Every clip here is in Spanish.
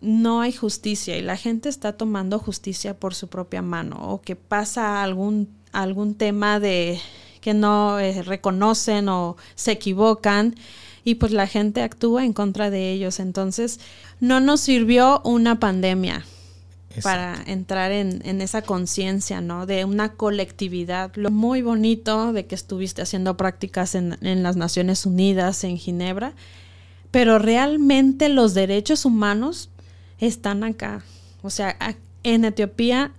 no hay justicia y la gente está tomando justicia por su propia mano o que pasa algún, algún tema de que no eh, reconocen o se equivocan y pues la gente actúa en contra de ellos. Entonces, no nos sirvió una pandemia para entrar en, en esa conciencia, ¿no? De una colectividad. Lo muy bonito de que estuviste haciendo prácticas en, en las Naciones Unidas, en Ginebra, pero realmente los derechos humanos están acá. O sea, en Etiopía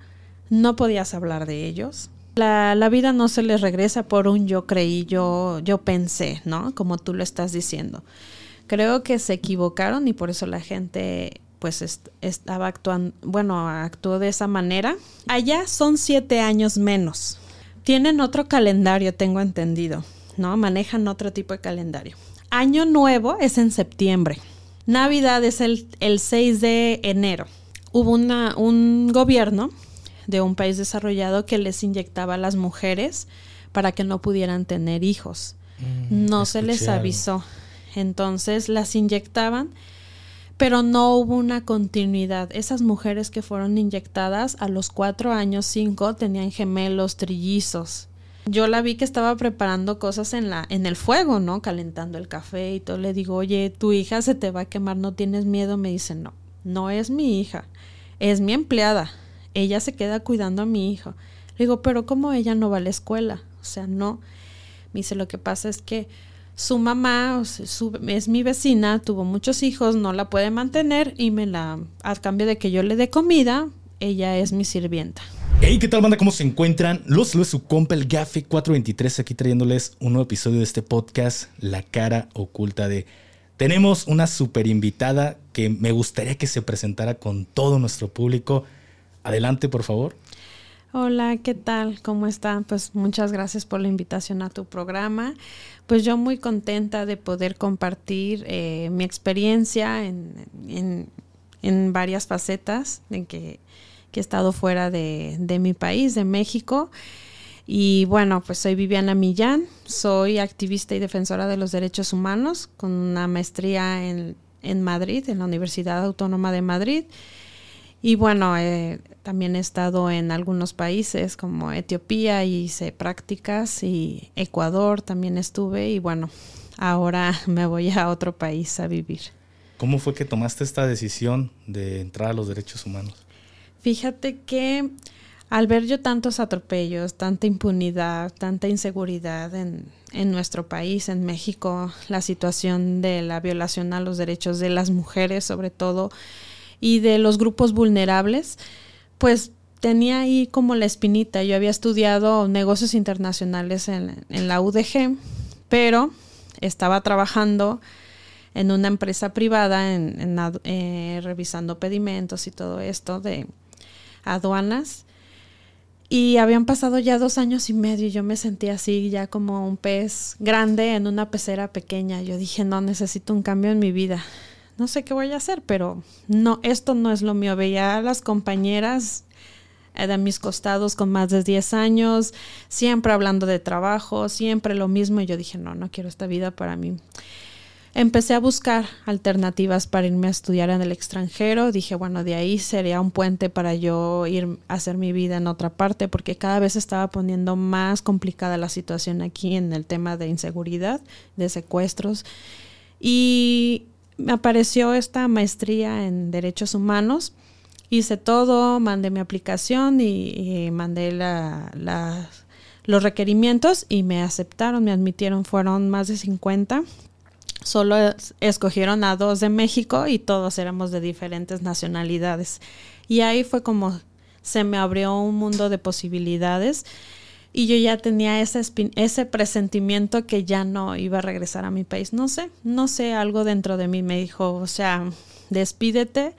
no podías hablar de ellos. La, la, vida no se les regresa por un yo creí, yo, yo pensé, ¿no? Como tú lo estás diciendo. Creo que se equivocaron y por eso la gente pues estaba actuando, bueno, actuó de esa manera. Allá son siete años menos. Tienen otro calendario, tengo entendido, ¿no? Manejan otro tipo de calendario. Año nuevo es en septiembre. Navidad es el, el 6 de enero. Hubo una, un gobierno de un país desarrollado que les inyectaba a las mujeres para que no pudieran tener hijos. Mm, no se les avisó. Entonces las inyectaban pero no hubo una continuidad. Esas mujeres que fueron inyectadas a los cuatro años, cinco, tenían gemelos, trillizos. Yo la vi que estaba preparando cosas en la, en el fuego, ¿no? Calentando el café y todo. Le digo, oye, tu hija se te va a quemar, ¿no tienes miedo? Me dice, no, no es mi hija, es mi empleada. Ella se queda cuidando a mi hijo. Le digo, pero ¿cómo ella no va a la escuela? O sea, no. Me dice, lo que pasa es que su mamá es mi vecina, tuvo muchos hijos, no la puede mantener y me la, a cambio de que yo le dé comida, ella es mi sirvienta. Hey, ¿qué tal banda? ¿Cómo se encuentran? Los es su compa el Gafe 423 aquí trayéndoles un nuevo episodio de este podcast, La cara oculta de... Tenemos una super invitada que me gustaría que se presentara con todo nuestro público. Adelante, por favor. Hola, ¿qué tal? ¿Cómo están? Pues muchas gracias por la invitación a tu programa. Pues yo muy contenta de poder compartir eh, mi experiencia en, en, varias facetas, en que, he estado fuera de, mi país, de México. Y bueno, pues soy Viviana Millán, soy activista y defensora de los derechos humanos con una maestría en, en Madrid, en la Universidad Autónoma de Madrid. Y bueno, eh, también he estado en algunos países como Etiopía y hice prácticas y Ecuador también estuve y bueno, ahora me voy a otro país a vivir. ¿Cómo fue que tomaste esta decisión de entrar a los derechos humanos? Fíjate que al ver yo tantos atropellos, tanta impunidad, tanta inseguridad en, en nuestro país, en México, la situación de la violación a los derechos de las mujeres sobre todo, y de los grupos vulnerables, pues tenía ahí como la espinita. Yo había estudiado negocios internacionales en, la UDG, pero estaba trabajando en una empresa privada, en, eh, revisando pedimentos y todo esto de aduanas. Y habían pasado ya dos años y medio y yo me sentía así, ya como un pez grande en una pecera pequeña. Yo dije, no, necesito un cambio en mi vida no sé qué voy a hacer, pero no, esto no es lo mío. Veía a las compañeras eh, de mis costados con más de 10 años, siempre hablando de trabajo, siempre lo mismo, y yo dije, no, no quiero esta vida para mí. Empecé a buscar alternativas para irme a estudiar en el extranjero. Dije, bueno, de ahí sería un puente para yo ir a hacer mi vida en otra parte, porque cada vez estaba poniendo más complicada la situación aquí en el tema de inseguridad, de secuestros. Y me apareció esta maestría en derechos humanos. Hice todo, mandé mi aplicación y, mandé los requerimientos y me aceptaron, me admitieron, fueron más de 50. Solo escogieron a dos de México y todos éramos de diferentes nacionalidades. Y ahí fue como se me abrió un mundo de posibilidades y yo ya tenía ese, ese presentimiento que ya no iba a regresar a mi país. No sé, no sé, algo dentro de mí me dijo, o sea, despídete.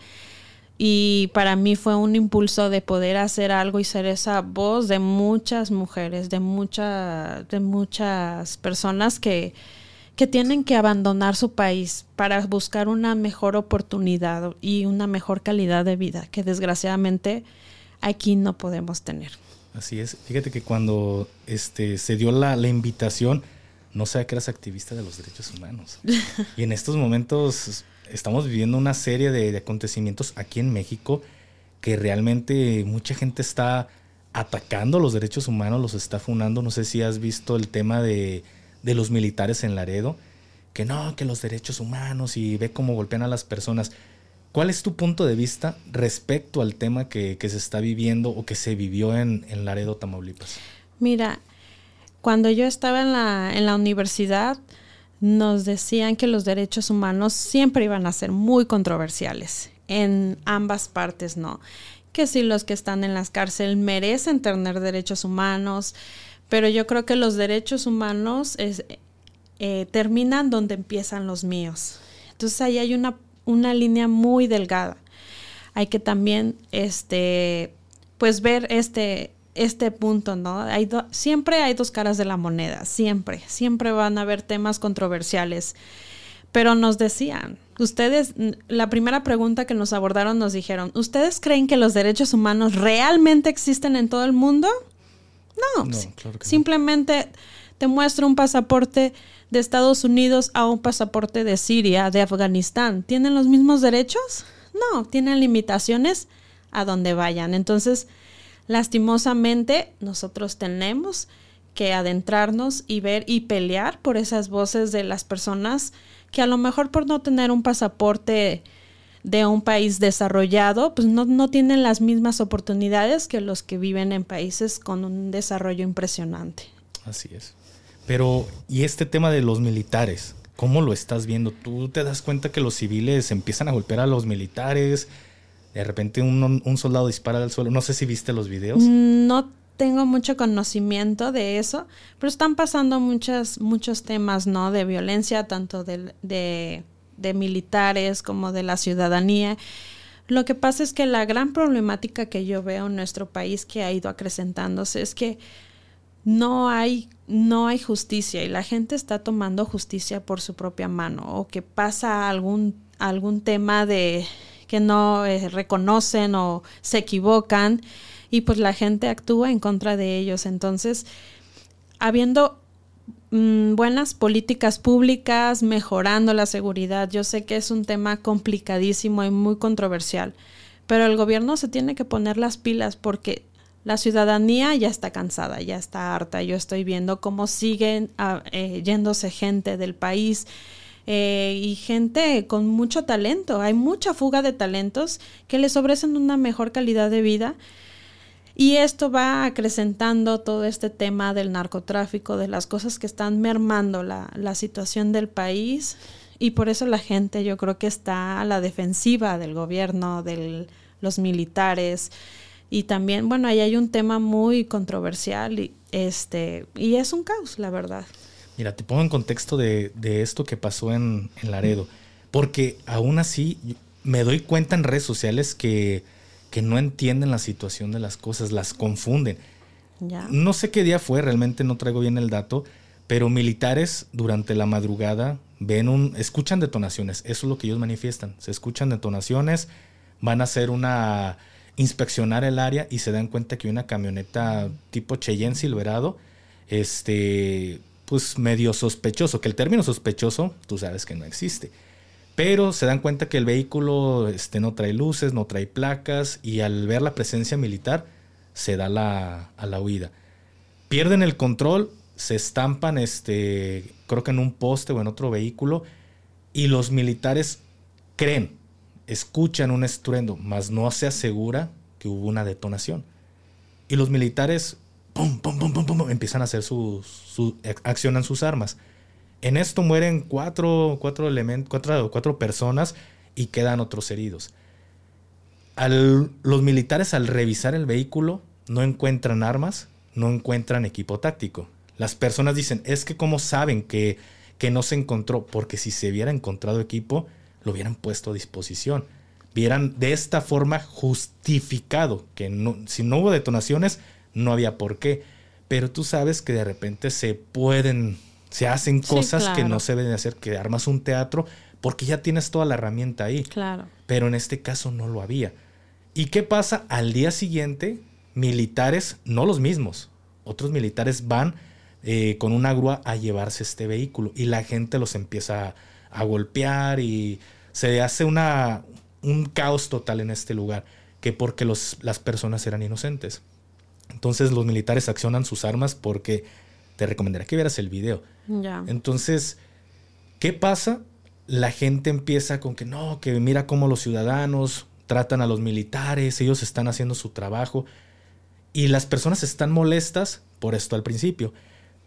Y para mí fue un impulso de poder hacer algo y ser esa voz de muchas mujeres, de, de muchas personas que, que tienen que abandonar su país para buscar una mejor oportunidad y una mejor calidad de vida que desgraciadamente aquí no podemos tener. Así es. Fíjate que cuando este, se dio la, invitación, no sabía que eras activista de los derechos humanos. y en estos momentos estamos viviendo una serie de, acontecimientos aquí en México que realmente mucha gente está atacando los derechos humanos, los está funando. No sé si has visto el tema de, de los militares en Laredo, que no, que los derechos humanos y ve cómo golpean a las personas. ¿Cuál es tu punto de vista respecto al tema que, se está viviendo o que se vivió en, en, Laredo, Tamaulipas? Mira, cuando yo estaba en la, en la universidad, nos decían que los derechos humanos siempre iban a ser muy controversiales, en ambas partes, ¿no? Que si los que están en las cárceles merecen tener derechos humanos, pero yo creo que los derechos humanos eh, terminan donde empiezan los míos. Entonces ahí hay una una línea muy delgada. Hay que también, este, pues ver este, este punto, ¿no? Hay siempre hay dos caras de la moneda, siempre, siempre van a haber temas controversiales. Pero nos decían, ustedes, la primera pregunta que nos abordaron nos dijeron, ¿ustedes creen que los derechos humanos realmente existen en todo el mundo? No, simplemente te muestro un pasaporte de Estados Unidos a un pasaporte de Siria, de Afganistán, ¿tienen los mismos derechos? No, tienen limitaciones a donde vayan. Entonces, lastimosamente, nosotros tenemos que adentrarnos y ver y pelear por esas voces de las personas que a lo mejor por no tener un pasaporte de un país desarrollado, pues no, no tienen las mismas oportunidades que los que viven en países con un desarrollo impresionante. Así es. Pero, ¿y este tema de los militares? ¿Cómo lo estás viendo? ¿Tú te das cuenta que los civiles empiezan a golpear a los militares? De repente un, un soldado dispara al suelo. No sé si viste los videos. No tengo mucho conocimiento de eso, pero están pasando muchas, muchos temas, ¿no? De violencia, tanto de, de, de militares como de la ciudadanía. Lo que pasa es que la gran problemática que yo veo en nuestro país que ha ido acrecentándose es que no hay, no hay justicia y la gente está tomando justicia por su propia mano o que pasa algún, algún tema de que no eh, reconocen o se equivocan y pues la gente actúa en contra de ellos. Entonces, habiendo mm, buenas políticas públicas, mejorando la seguridad, yo sé que es un tema complicadísimo y muy controversial, pero el gobierno se tiene que poner las pilas porque la ciudadanía ya está cansada, ya está harta. Yo estoy viendo cómo siguen ah, eh, yéndose gente del país eh, y gente con mucho talento. Hay mucha fuga de talentos que les ofrecen una mejor calidad de vida. Y esto va acrecentando todo este tema del narcotráfico, de las cosas que están mermando la, la situación del país. Y por eso la gente yo creo que está a la defensiva del gobierno, de los militares. Y también, bueno, ahí hay un tema muy controversial y, este, y es un caos, la verdad. Mira, te pongo en contexto de, esto que pasó en, Laredo, porque aún así me doy cuenta en redes sociales que, que no entienden la situación de las cosas, las confunden. Ya. No sé qué día fue, realmente no traigo bien el dato, pero militares durante la madrugada ven un, escuchan detonaciones, eso es lo que ellos manifiestan, se escuchan detonaciones, van a hacer una inspeccionar el área y se dan cuenta que una camioneta tipo Cheyenne Silverado, este, pues medio sospechoso, que el término sospechoso, tú sabes que no existe. Pero se dan cuenta que el vehículo este, no trae luces, no trae placas y al ver la presencia militar se da la, a la huida. Pierden el control, se estampan, este, creo que en un poste o en otro vehículo y los militares creen escuchan un estruendo, mas no se asegura que hubo una detonación. Y los militares, pum, pum, pum, pum, empiezan a hacer sus, su, accionan sus armas. En esto mueren cuatro, cuatro, cuatro, cuatro personas y quedan otros heridos. Al, los militares al revisar el vehículo no encuentran armas, no encuentran equipo táctico. Las personas dicen, es que como saben que, que no se encontró, porque si se hubiera encontrado equipo, lo hubieran puesto a disposición. Vieran de esta forma justificado que no, si no hubo detonaciones, no había por qué. Pero tú sabes que de repente se pueden, se hacen cosas que no se deben hacer, que armas un teatro porque ya tienes toda la herramienta ahí. Claro. Pero en este caso no lo había. ¿Y qué pasa? Al día siguiente, militares, no los mismos, otros militares van eh, con una grúa a llevarse este vehículo y la gente los empieza a a golpear y se hace una, un caos total en este lugar, que porque los, las personas eran inocentes. Entonces los militares accionan sus armas porque te recomendaría que vieras el video. Entonces, ¿qué pasa? La gente empieza con que no, que mira cómo los ciudadanos tratan a los militares, ellos están haciendo su trabajo y las personas están molestas por esto al principio,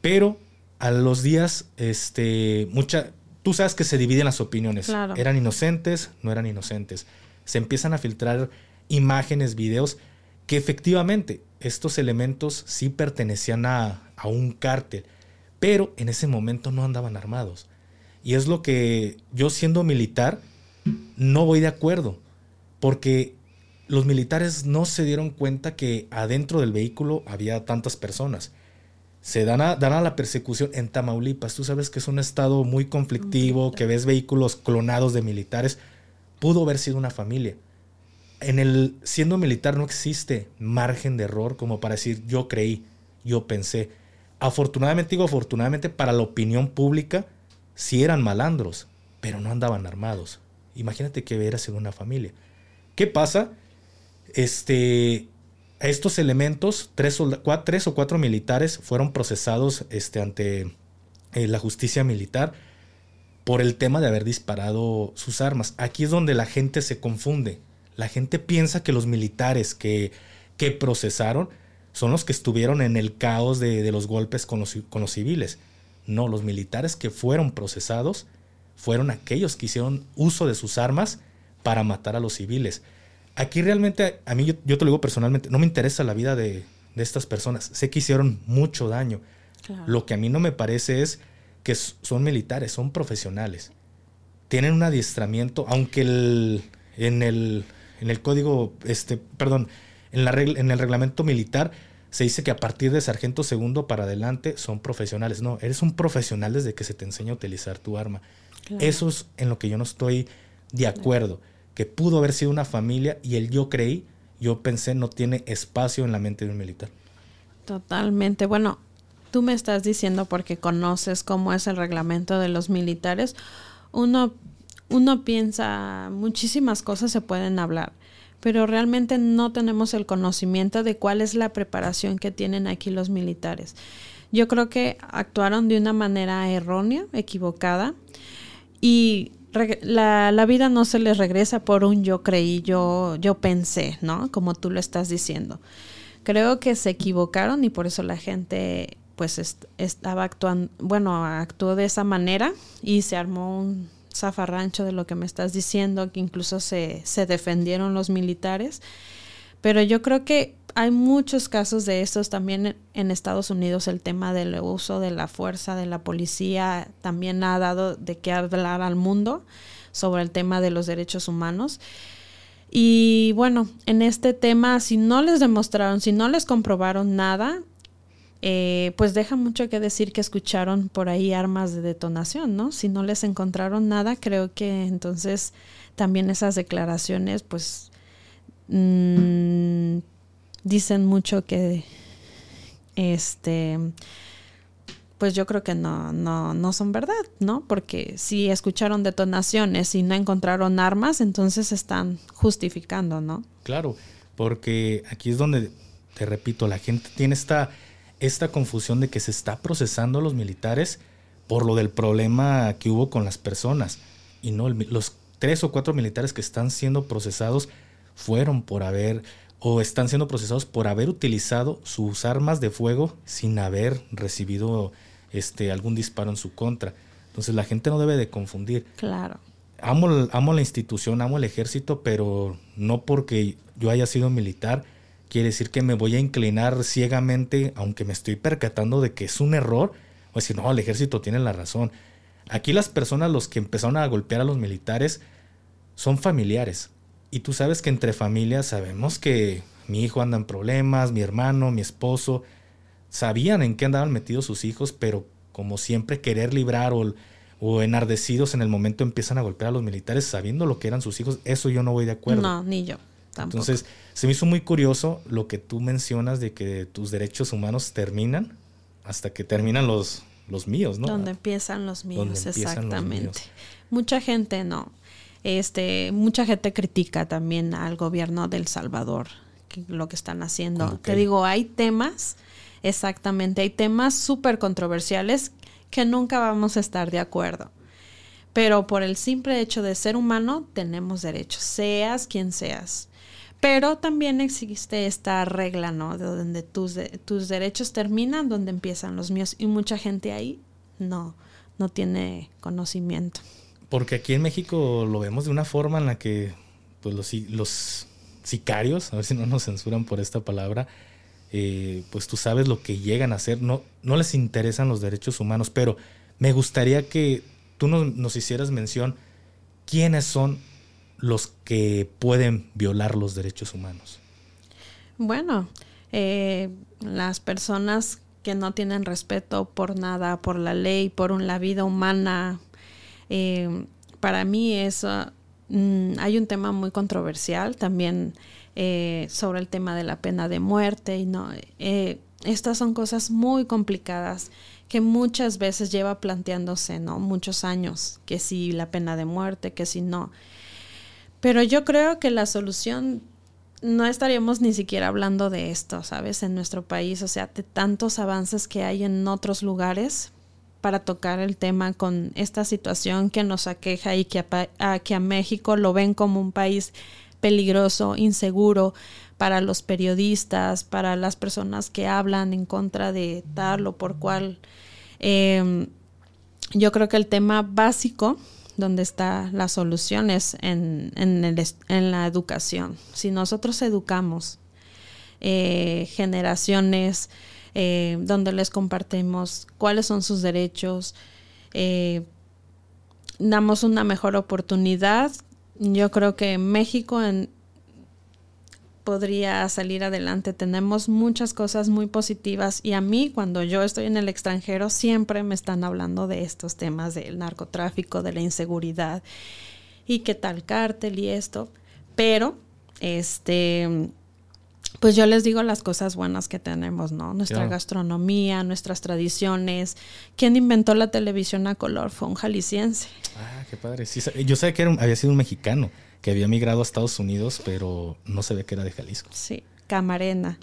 pero a los días, este, mucha, tú sabes que se dividen las opiniones. Claro. Eran inocentes, no eran inocentes. Se empiezan a filtrar imágenes, videos, que efectivamente estos elementos sí pertenecían a, a un cártel, pero en ese momento no andaban armados. Y es lo que yo siendo militar no voy de acuerdo, porque los militares no se dieron cuenta que adentro del vehículo había tantas personas. Se dan a, dan a la persecución en Tamaulipas. Tú sabes que es un estado muy conflictivo, que ves vehículos clonados de militares. Pudo haber sido una familia. En el siendo militar no existe margen de error como para decir yo creí, yo pensé. Afortunadamente digo afortunadamente para la opinión pública sí eran malandros, pero no andaban armados. Imagínate que hubiera sido una familia. ¿Qué pasa? Este, estos elementos, tres, cua, tres, o cuatro militares fueron procesados este, ante eh, la justicia militar por el tema de haber disparado sus armas. Aquí es donde la gente se confunde. La gente piensa que los militares que, que procesaron son los que estuvieron en el caos de, de los golpes con los, con los civiles. No, los militares que fueron procesados fueron aquellos que hicieron uso de sus armas para matar a los civiles. Aquí realmente, a mí yo, yo te lo digo personalmente, no me interesa la vida de, de estas personas. Sé que hicieron mucho daño. Claro. Lo que a mí no me parece es que son militares, son profesionales. Tienen un adiestramiento, aunque el, en, el, en el código, este, perdón, en, la regla, en el reglamento militar se dice que a partir de sargento segundo para adelante son profesionales. No, eres un profesional desde que se te enseña a utilizar tu arma. Claro. Eso es en lo que yo no estoy de acuerdo. Claro. Que pudo haber sido una familia y el yo creí, yo pensé no tiene espacio en la mente de un militar. Totalmente. Bueno, tú me estás diciendo porque conoces cómo es el reglamento de los militares. Uno, uno piensa muchísimas cosas se pueden hablar, pero realmente no tenemos el conocimiento de cuál es la preparación que tienen aquí los militares. Yo creo que actuaron de una manera errónea, equivocada, y la, vida no se les regresa por un yo creí, yo, yo pensé, ¿no? Como tú lo estás diciendo. Creo que se equivocaron y por eso la gente pues est estaba actuando, bueno, actuó de esa manera y se armó un zafarrancho de lo que me estás diciendo, que incluso se, se defendieron los militares. Pero yo creo que hay muchos casos de estos también en Estados Unidos. El tema del uso de la fuerza de la policía también ha dado de qué hablar al mundo sobre el tema de los derechos humanos. Y bueno, en este tema, si no les demostraron, si no les comprobaron nada, eh, pues deja mucho que decir que escucharon por ahí armas de detonación, ¿no? Si no les encontraron nada, creo que entonces también esas declaraciones, pues, mmm, dicen mucho que, este, pues yo creo que no, no, no son verdad, ¿no? Porque si escucharon detonaciones y no encontraron armas, entonces están justificando, ¿no? Claro, porque aquí es donde, te repito, la gente tiene esta esta confusión de que se está procesando a los militares por lo del problema que hubo con las personas. Y no, los tres o cuatro militares que están siendo procesados fueron por haber o están siendo procesados por haber utilizado sus armas de fuego sin haber recibido este algún disparo en su contra. Entonces la gente no debe de confundir. Claro. Amo, amo la institución, amo el ejército, pero no porque yo haya sido militar quiere decir que me voy a inclinar ciegamente, aunque me estoy percatando de que es un error, o decir, no, el ejército tiene la razón. Aquí las personas, los que empezaron a golpear a los militares, son familiares. Y tú sabes que entre familias sabemos que mi hijo anda en problemas, mi hermano, mi esposo, sabían en qué andaban metidos sus hijos, pero como siempre querer librar o, o enardecidos en el momento empiezan a golpear a los militares sabiendo lo que eran sus hijos, eso yo no voy de acuerdo. No, ni yo. Tampoco. Entonces, se me hizo muy curioso lo que tú mencionas de que tus derechos humanos terminan hasta que terminan los, los míos, ¿no? Donde empiezan los míos, empiezan exactamente. Los míos. Mucha gente no. Este, mucha gente critica también al gobierno del Salvador, lo que están haciendo. Te digo, hay temas, exactamente, hay temas súper controversiales que nunca vamos a estar de acuerdo. Pero por el simple hecho de ser humano, tenemos derechos, seas quien seas. Pero también existe esta regla, ¿no? De donde tus, derechos terminan, donde empiezan los míos. Y mucha gente ahí no, no tiene conocimiento. Porque aquí en México lo vemos de una forma en la que pues, los, los sicarios, a ver si no nos censuran por esta palabra, eh, pues tú sabes lo que llegan a hacer, no, no les interesan los derechos humanos, pero me gustaría que tú nos, hicieras mención quiénes son los que pueden violar los derechos humanos. Bueno, eh, las personas que no tienen respeto por nada, por la ley, por la vida humana, eh, para mí eso mm, hay un tema muy controversial también eh, sobre el tema de la pena de muerte y no estas son cosas muy complicadas que muchas veces lleva planteándose, ¿no? Muchos años, que si la pena de muerte, que si no. Pero yo creo que la solución no estaríamos ni siquiera hablando de esto, ¿sabes? En nuestro país, o sea, de tantos avances que hay en otros lugares para tocar el tema con esta situación que nos aqueja y que a, que a México lo ven como un país peligroso, inseguro para los periodistas, para las personas que hablan en contra de tal o por cual Em, yo creo que el tema básico donde está la solución es en, en, la educación. Si nosotros educamos eh, generaciones eh, donde les compartimos cuáles son sus derechos, eh, damos una mejor oportunidad, yo creo que México en, podría salir adelante. Tenemos muchas cosas muy positivas y a mí cuando yo estoy en el extranjero siempre me están hablando de estos temas del narcotráfico, de la inseguridad y qué tal cártel y esto. Pero, este, pues yo les digo las cosas buenas que tenemos, ¿no? Nuestra gastronomía, nuestras tradiciones. ¿Quién inventó la televisión a color? Fue un jalisciense. Ah, qué padre. yo sé que había sido un mexicano que había migrado a Estados Unidos, pero no se ve que era de Jalisco. Sí, Camarena.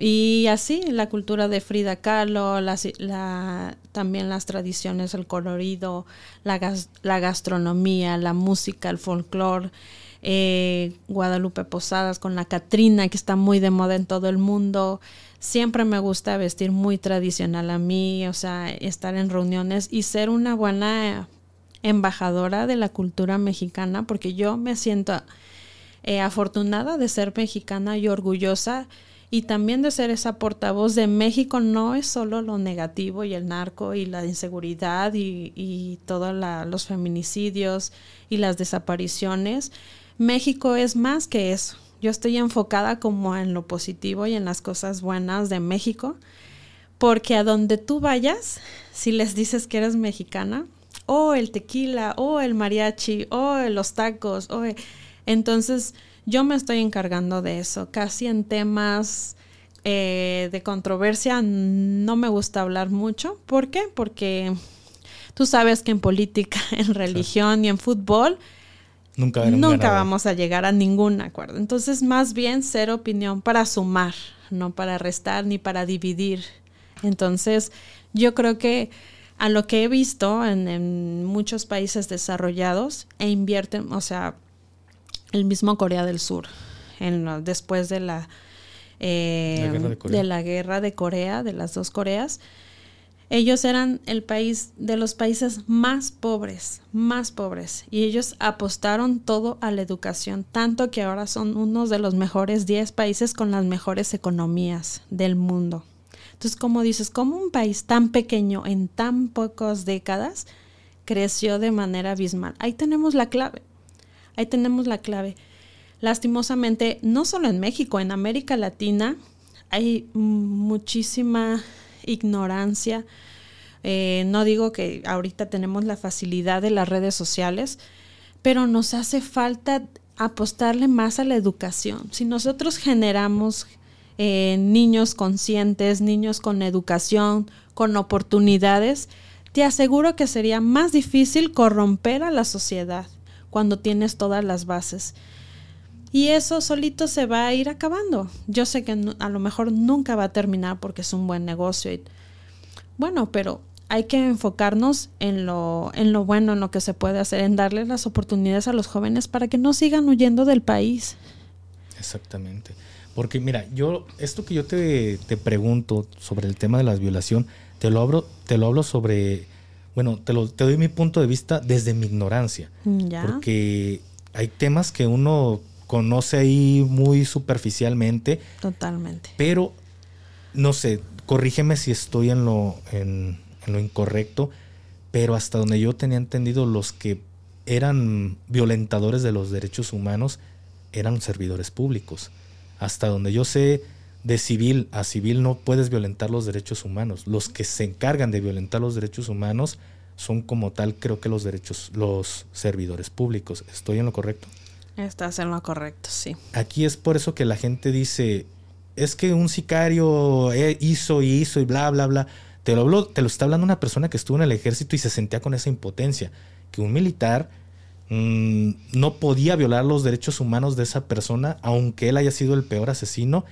Y así, la cultura de Frida Kahlo, la, también las tradiciones, el colorido, la, la gastronomía, la música, el folclore. Eh, Guadalupe Posadas con la Catrina, que está muy de moda en todo el mundo. Siempre me gusta vestir muy tradicional a mí, o sea, estar en reuniones y ser una buena embajadora de la cultura mexicana porque yo me siento eh, afortunada de ser mexicana y orgullosa y también de ser esa portavoz de México no es solo lo negativo y el narco y la inseguridad y, y todos los feminicidios y las desapariciones. México es más que eso. Yo estoy enfocada como en lo positivo y en las cosas buenas de México, porque a donde tú vayas, si les dices que eres mexicana, o el tequila, o el mariachi, o los tacos, o... Entonces yo me estoy encargando de eso, casi en temas eh, de controversia no me gusta hablar mucho. ¿Por qué? Porque tú sabes que en política, en religión y en fútbol nunca, nunca vamos a llegar a ningún acuerdo. Entonces más bien ser opinión para sumar, no para restar ni para dividir. Entonces yo creo que a lo que he visto en, muchos países desarrollados e invierten, o sea, el mismo Corea del Sur, en, después de la, eh, de, la guerra de Corea, de las dos Coreas, ellos eran el país de los países más pobres, más pobres, y ellos apostaron todo a la educación, tanto que ahora son uno de los mejores 10 países con las mejores economías del mundo. Entonces, como dices, como un país tan pequeño en tan pocas décadas creció de manera abismal. Ahí tenemos la clave. Ahí tenemos la clave. Lastimosamente, no solo en México, en América Latina hay muchísima ignorancia. Eh, no digo que ahorita tenemos la facilidad de las redes sociales, pero nos hace falta apostarle más a la educación. Si nosotros generamos eh, niños conscientes, niños con educación, con oportunidades, te aseguro que sería más difícil corromper a la sociedad. cuando tienes todas las bases. Y eso solito se va a ir acabando. Yo sé que a lo mejor nunca va a terminar porque es un buen negocio. Bueno, pero hay que enfocarnos en lo, en lo bueno, en lo que se puede hacer, en darle las oportunidades a los jóvenes para que no sigan huyendo del país. Exactamente. Porque mira, yo, esto que yo te, te pregunto sobre el tema de la violación, te lo hablo, te lo hablo sobre, bueno, te, lo, te doy mi punto de vista desde mi ignorancia. ¿Ya? Porque hay temas que uno conoce ahí muy superficialmente. Totalmente. Pero, no sé, corrígeme si estoy en lo, en, en lo incorrecto, pero hasta donde yo tenía entendido, los que eran violentadores de los derechos humanos eran servidores públicos. Hasta donde yo sé, de civil a civil no puedes violentar los derechos humanos. Los que se encargan de violentar los derechos humanos son como tal, creo que los derechos, los servidores públicos. ¿Estoy en lo correcto? Estás en lo correcto, sí. Aquí es por eso que la gente dice, es que un sicario eh, hizo y hizo y bla, bla, bla. Te lo, te lo está hablando una persona que estuvo en el ejército y se sentía con esa impotencia. Que un militar mm, no podía violar los derechos humanos de esa persona, aunque él haya sido el peor asesino.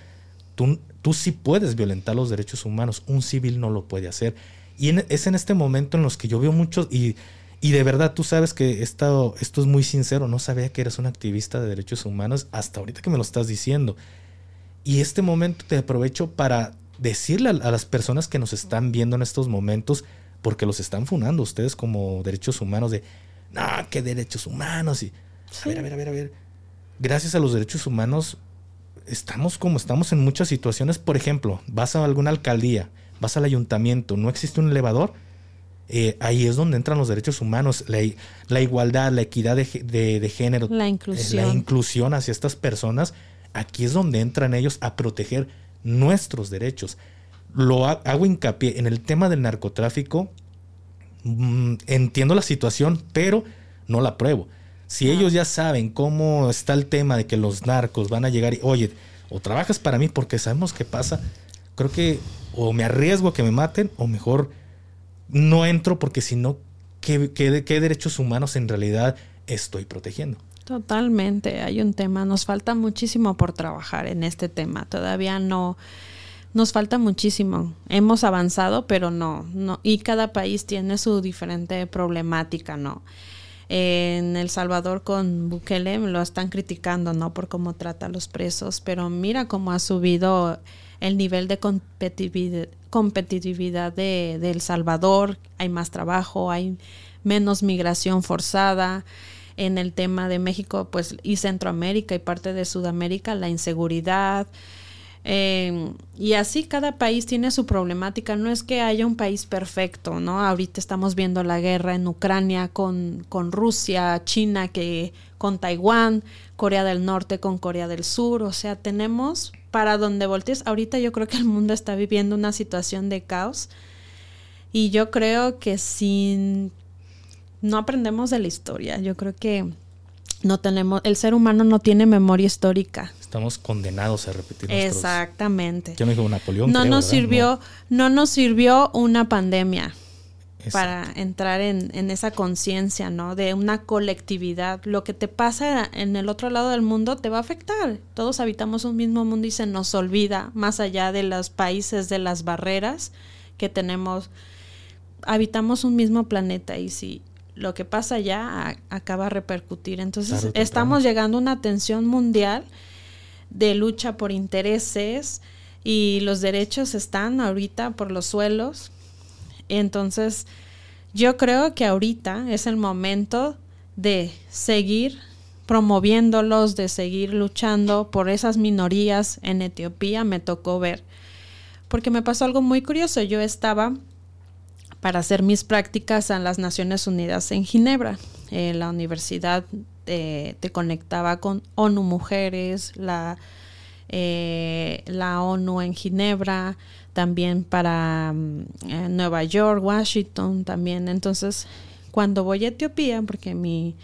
Tú, tú sí puedes violentar los derechos humanos, un civil no lo puede hacer. Y es en este momento en los que yo veo muchos, y, y de verdad tú sabes que esto, es muy sincero, no sabía que eres un activista de derechos humanos hasta ahorita que me lo estás diciendo. Y este momento te aprovecho para decirle a, las personas que nos están viendo en estos momentos, porque los están funando ustedes como derechos humanos, de, no, qué derechos humanos. Y, a ver, a ver, a ver, a ver. Gracias a los derechos humanos, estamos como estamos en muchas situaciones. Por ejemplo, vas a alguna alcaldía, vas al ayuntamiento, no existe un elevador. Eh, ahí es donde entran los derechos humanos, la, la igualdad, la equidad de, de, género, la inclusión. la inclusión hacia estas personas. Aquí es donde entran ellos a proteger nuestros derechos. Lo hago hincapié en el tema del narcotráfico. Mm, entiendo la situación, pero no la pruebo. Si ellos ya saben cómo está el tema de que los narcos van a llegar y, oye, o trabajas para mí porque sabemos qué pasa, creo que o me arriesgo a que me maten o mejor no entro porque si no, ¿qué, qué derechos humanos en realidad estoy protegiendo? Totalmente, hay un tema, nos falta muchísimo por trabajar en este tema, todavía no, nos falta muchísimo. Hemos avanzado, pero no, no, y cada país tiene su diferente problemática, ¿no? En El Salvador con Bukele lo están criticando, ¿no? Por cómo trata a los presos, pero mira cómo ha subido el nivel de competitividad, de, de El Salvador, hay más trabajo, hay menos migración forzada en el tema de México pues y Centroamérica y parte de Sudamérica, la inseguridad. Em, y así cada país tiene su problemática. No es que haya un país perfecto, ¿no? Ahorita estamos viendo la guerra en Ucrania con, con Rusia, China que con Taiwán, Corea del Norte con Corea del Sur. O sea, tenemos para donde voltees. Ahorita yo creo que el mundo está viviendo una situación de caos. Y yo creo que sin no aprendemos de la historia. Yo creo que no tenemos, el ser humano no tiene memoria histórica. Estamos condenados a repetir. Exactamente. Yo me dijo Napoleón. No nos sirvió, no. nos sirvió una pandemia para entrar en, en esa conciencia, ¿no? De una colectividad. Lo que te pasa en el otro lado del mundo te va a afectar. Todos habitamos un mismo mundo y se nos olvida, más allá de los países, de las barreras que tenemos. Habitamos un mismo planeta y si lo que pasa ya acaba a repercutir. Entonces estamos llegando a una tensión mundial de lucha por intereses y los derechos están ahorita por los suelos. Entonces yo creo que ahorita es el momento de seguir promoviéndolos, de seguir luchando por esas minorías en Etiopía. Me tocó ver, porque me pasó algo muy curioso. Yo estaba para hacer mis prácticas en las Naciones Unidas en Ginebra. Eh, la universidad eh, te conectaba con ONU Mujeres, la, eh, la ONU en Ginebra, también para mm, Nueva York, Washington también. Entonces, cuando voy a Etiopía, porque mi,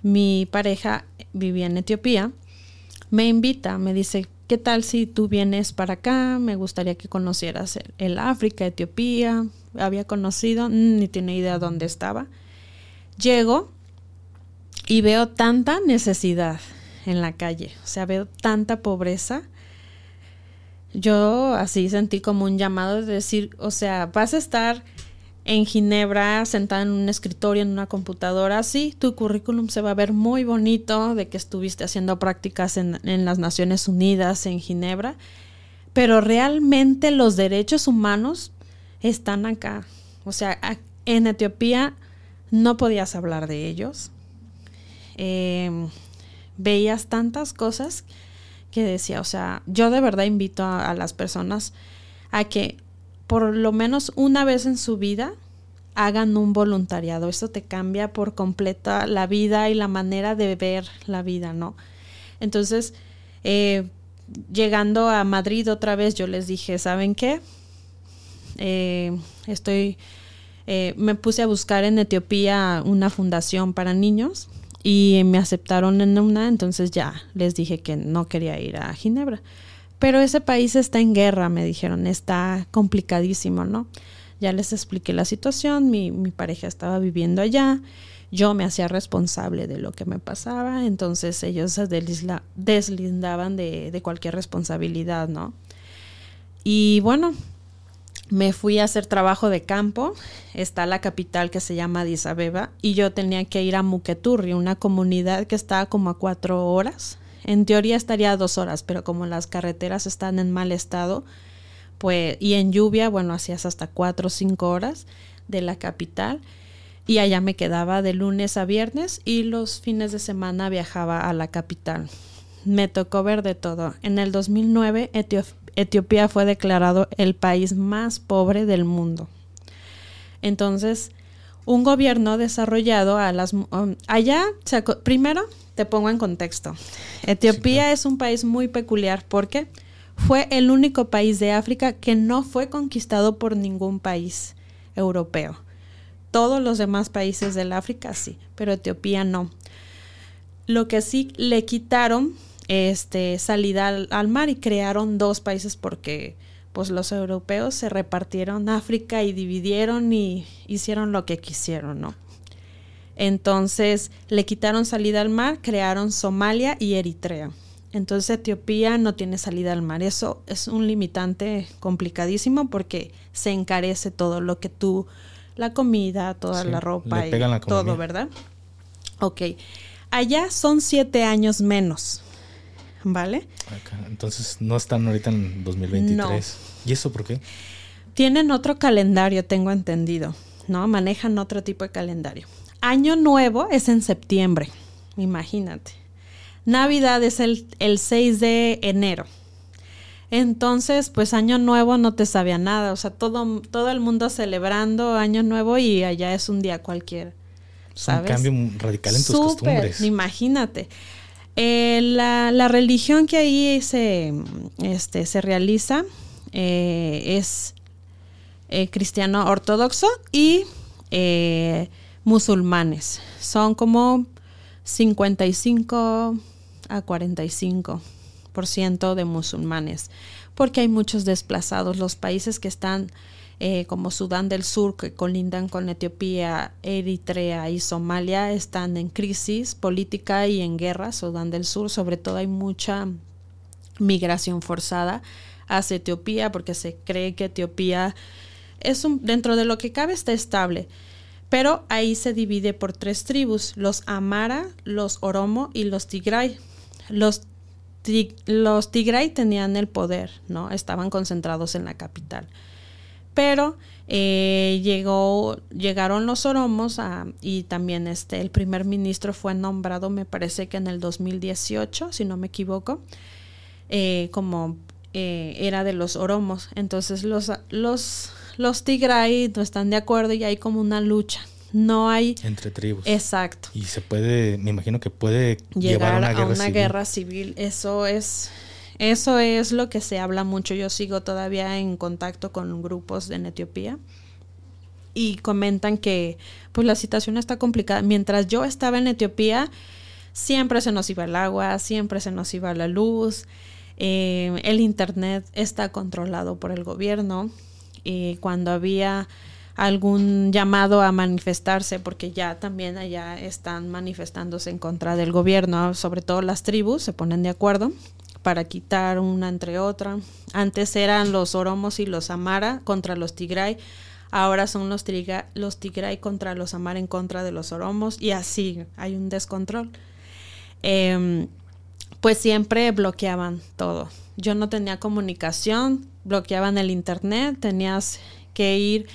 mi pareja vivía en Etiopía, me invita, me dice, ¿qué tal si tú vienes para acá? Me gustaría que conocieras el, el África, Etiopía, había conocido, ni tiene idea dónde estaba. Llego y veo tanta necesidad en la calle, o sea, veo tanta pobreza. Yo así sentí como un llamado de decir, o sea, vas a estar en Ginebra sentada en un escritorio, en una computadora, sí, tu currículum se va a ver muy bonito de que estuviste haciendo prácticas en, en las Naciones Unidas, en Ginebra, pero realmente los derechos humanos están acá. O sea, en Etiopía no podías hablar de ellos. Em, veías tantas cosas que decía, o sea, yo de verdad invito a, las personas a que por lo menos una vez en su vida hagan un voluntariado. Esto te cambia por completa la vida y la manera de ver la vida, ¿no? Entonces, eh, llegando a Madrid otra vez, yo les dije, ¿saben qué? Eh, estoy, eh, me puse a buscar en Etiopía una fundación para niños y me aceptaron en una, entonces ya les dije que no quería ir a Ginebra. Pero ese país está en guerra, me dijeron, está complicadísimo, ¿no? Ya les expliqué la situación, mi, pareja estaba viviendo allá, yo me hacía responsable de lo que me pasaba, entonces ellos se deslindaban de, de cualquier responsabilidad, ¿no? Y bueno, me fui a hacer trabajo de campo. Está la capital que se llama Addis Abeba y yo tenía que ir a Muketurri, una comunidad que está como a cuatro horas. En teoría estaría dos horas, pero como las carreteras están en mal estado, pues y en lluvia, bueno, hacías hasta cuatro o cinco horas de la capital y allá me quedaba de lunes a viernes y los fines de semana viajaba a la capital. Me tocó ver de todo. En el 2009 Etiopía fue declarado el país más pobre del mundo. Entonces, un gobierno desarrollado a las... Um, allá, primero te pongo en contexto. Etiopía es un país muy peculiar porque fue el único país de África que no fue conquistado por ningún país europeo. Todos los demás países del África sí, pero Etiopía no. Lo que sí le quitaron este, salida al, mar y crearon dos países porque pues los europeos se repartieron África y dividieron y hicieron lo que quisieron, ¿no? Entonces le quitaron salida al mar, crearon Somalia y Eritrea. Entonces Etiopía no tiene salida al mar. Eso es un limitante complicadísimo porque se encarece todo lo que tú, la comida, toda la ropa y todo, ¿verdad? Ok. Allá son siete años menos. ¿Vale? Entonces no están ahorita en 2023. ¿Y eso por qué? Tienen otro calendario, tengo entendido, ¿no? Manejan otro tipo de calendario. Año Nuevo es en septiembre, imagínate. Navidad es el, el 6 de enero. Entonces, pues Año Nuevo no te sabía nada, o sea, todo, todo el mundo celebrando Año Nuevo y allá es un día cualquiera. ¿sabes? un cambio radical en tus costumbres. Imagínate. Eh, la, religión que ahí se, este, se realiza eh, es eh, cristiano ortodoxo y musulmanes. Son como 55 a 45% de musulmanes, porque hay muchos desplazados. Los países que están eh, como Sudán del Sur, que colindan con Etiopía, Eritrea y Somalia, están en crisis política y en guerra. Sudán del Sur, sobre todo, hay mucha migración forzada hacia Etiopía porque se cree que Etiopía es un, dentro de lo que cabe está estable. Pero ahí se divide por tres tribus, los Amara, los Oromo y los Tigray. Los, los Tigray tenían el poder, ¿no? Estaban concentrados en la capital pero eh, llegó, llegaron los oromos y también este, el primer ministro fue nombrado, me parece que en el 2018, si no me equivoco, eh, como eh, era de los oromos. Entonces los, los, los tigray no están de acuerdo y hay como una lucha. No hay... Entre tribus. Exacto. Y se puede, me imagino que puede llegar a una, guerra civil. Eso es eso es lo que se habla mucho. Yo sigo todavía en contacto con grupos en Etiopía y comentan que pues la situación está complicada. Mientras yo estaba en Etiopía, siempre se nos iba el agua, siempre se nos iba la luz, eh, el internet está controlado por el gobierno. y cuando había algún llamado a manifestarse, porque ya también allá están manifestándose en contra del gobierno, sobre todo las tribus se ponen de acuerdo para quitar una entre otra. Antes eran los oromos y los amara contra los tigray, ahora son los, los tigray contra los amara en contra de los oromos y así hay un descontrol. Em, pues siempre bloqueaban todo. Yo no tenía comunicación, bloqueaban el internet, tenías que ir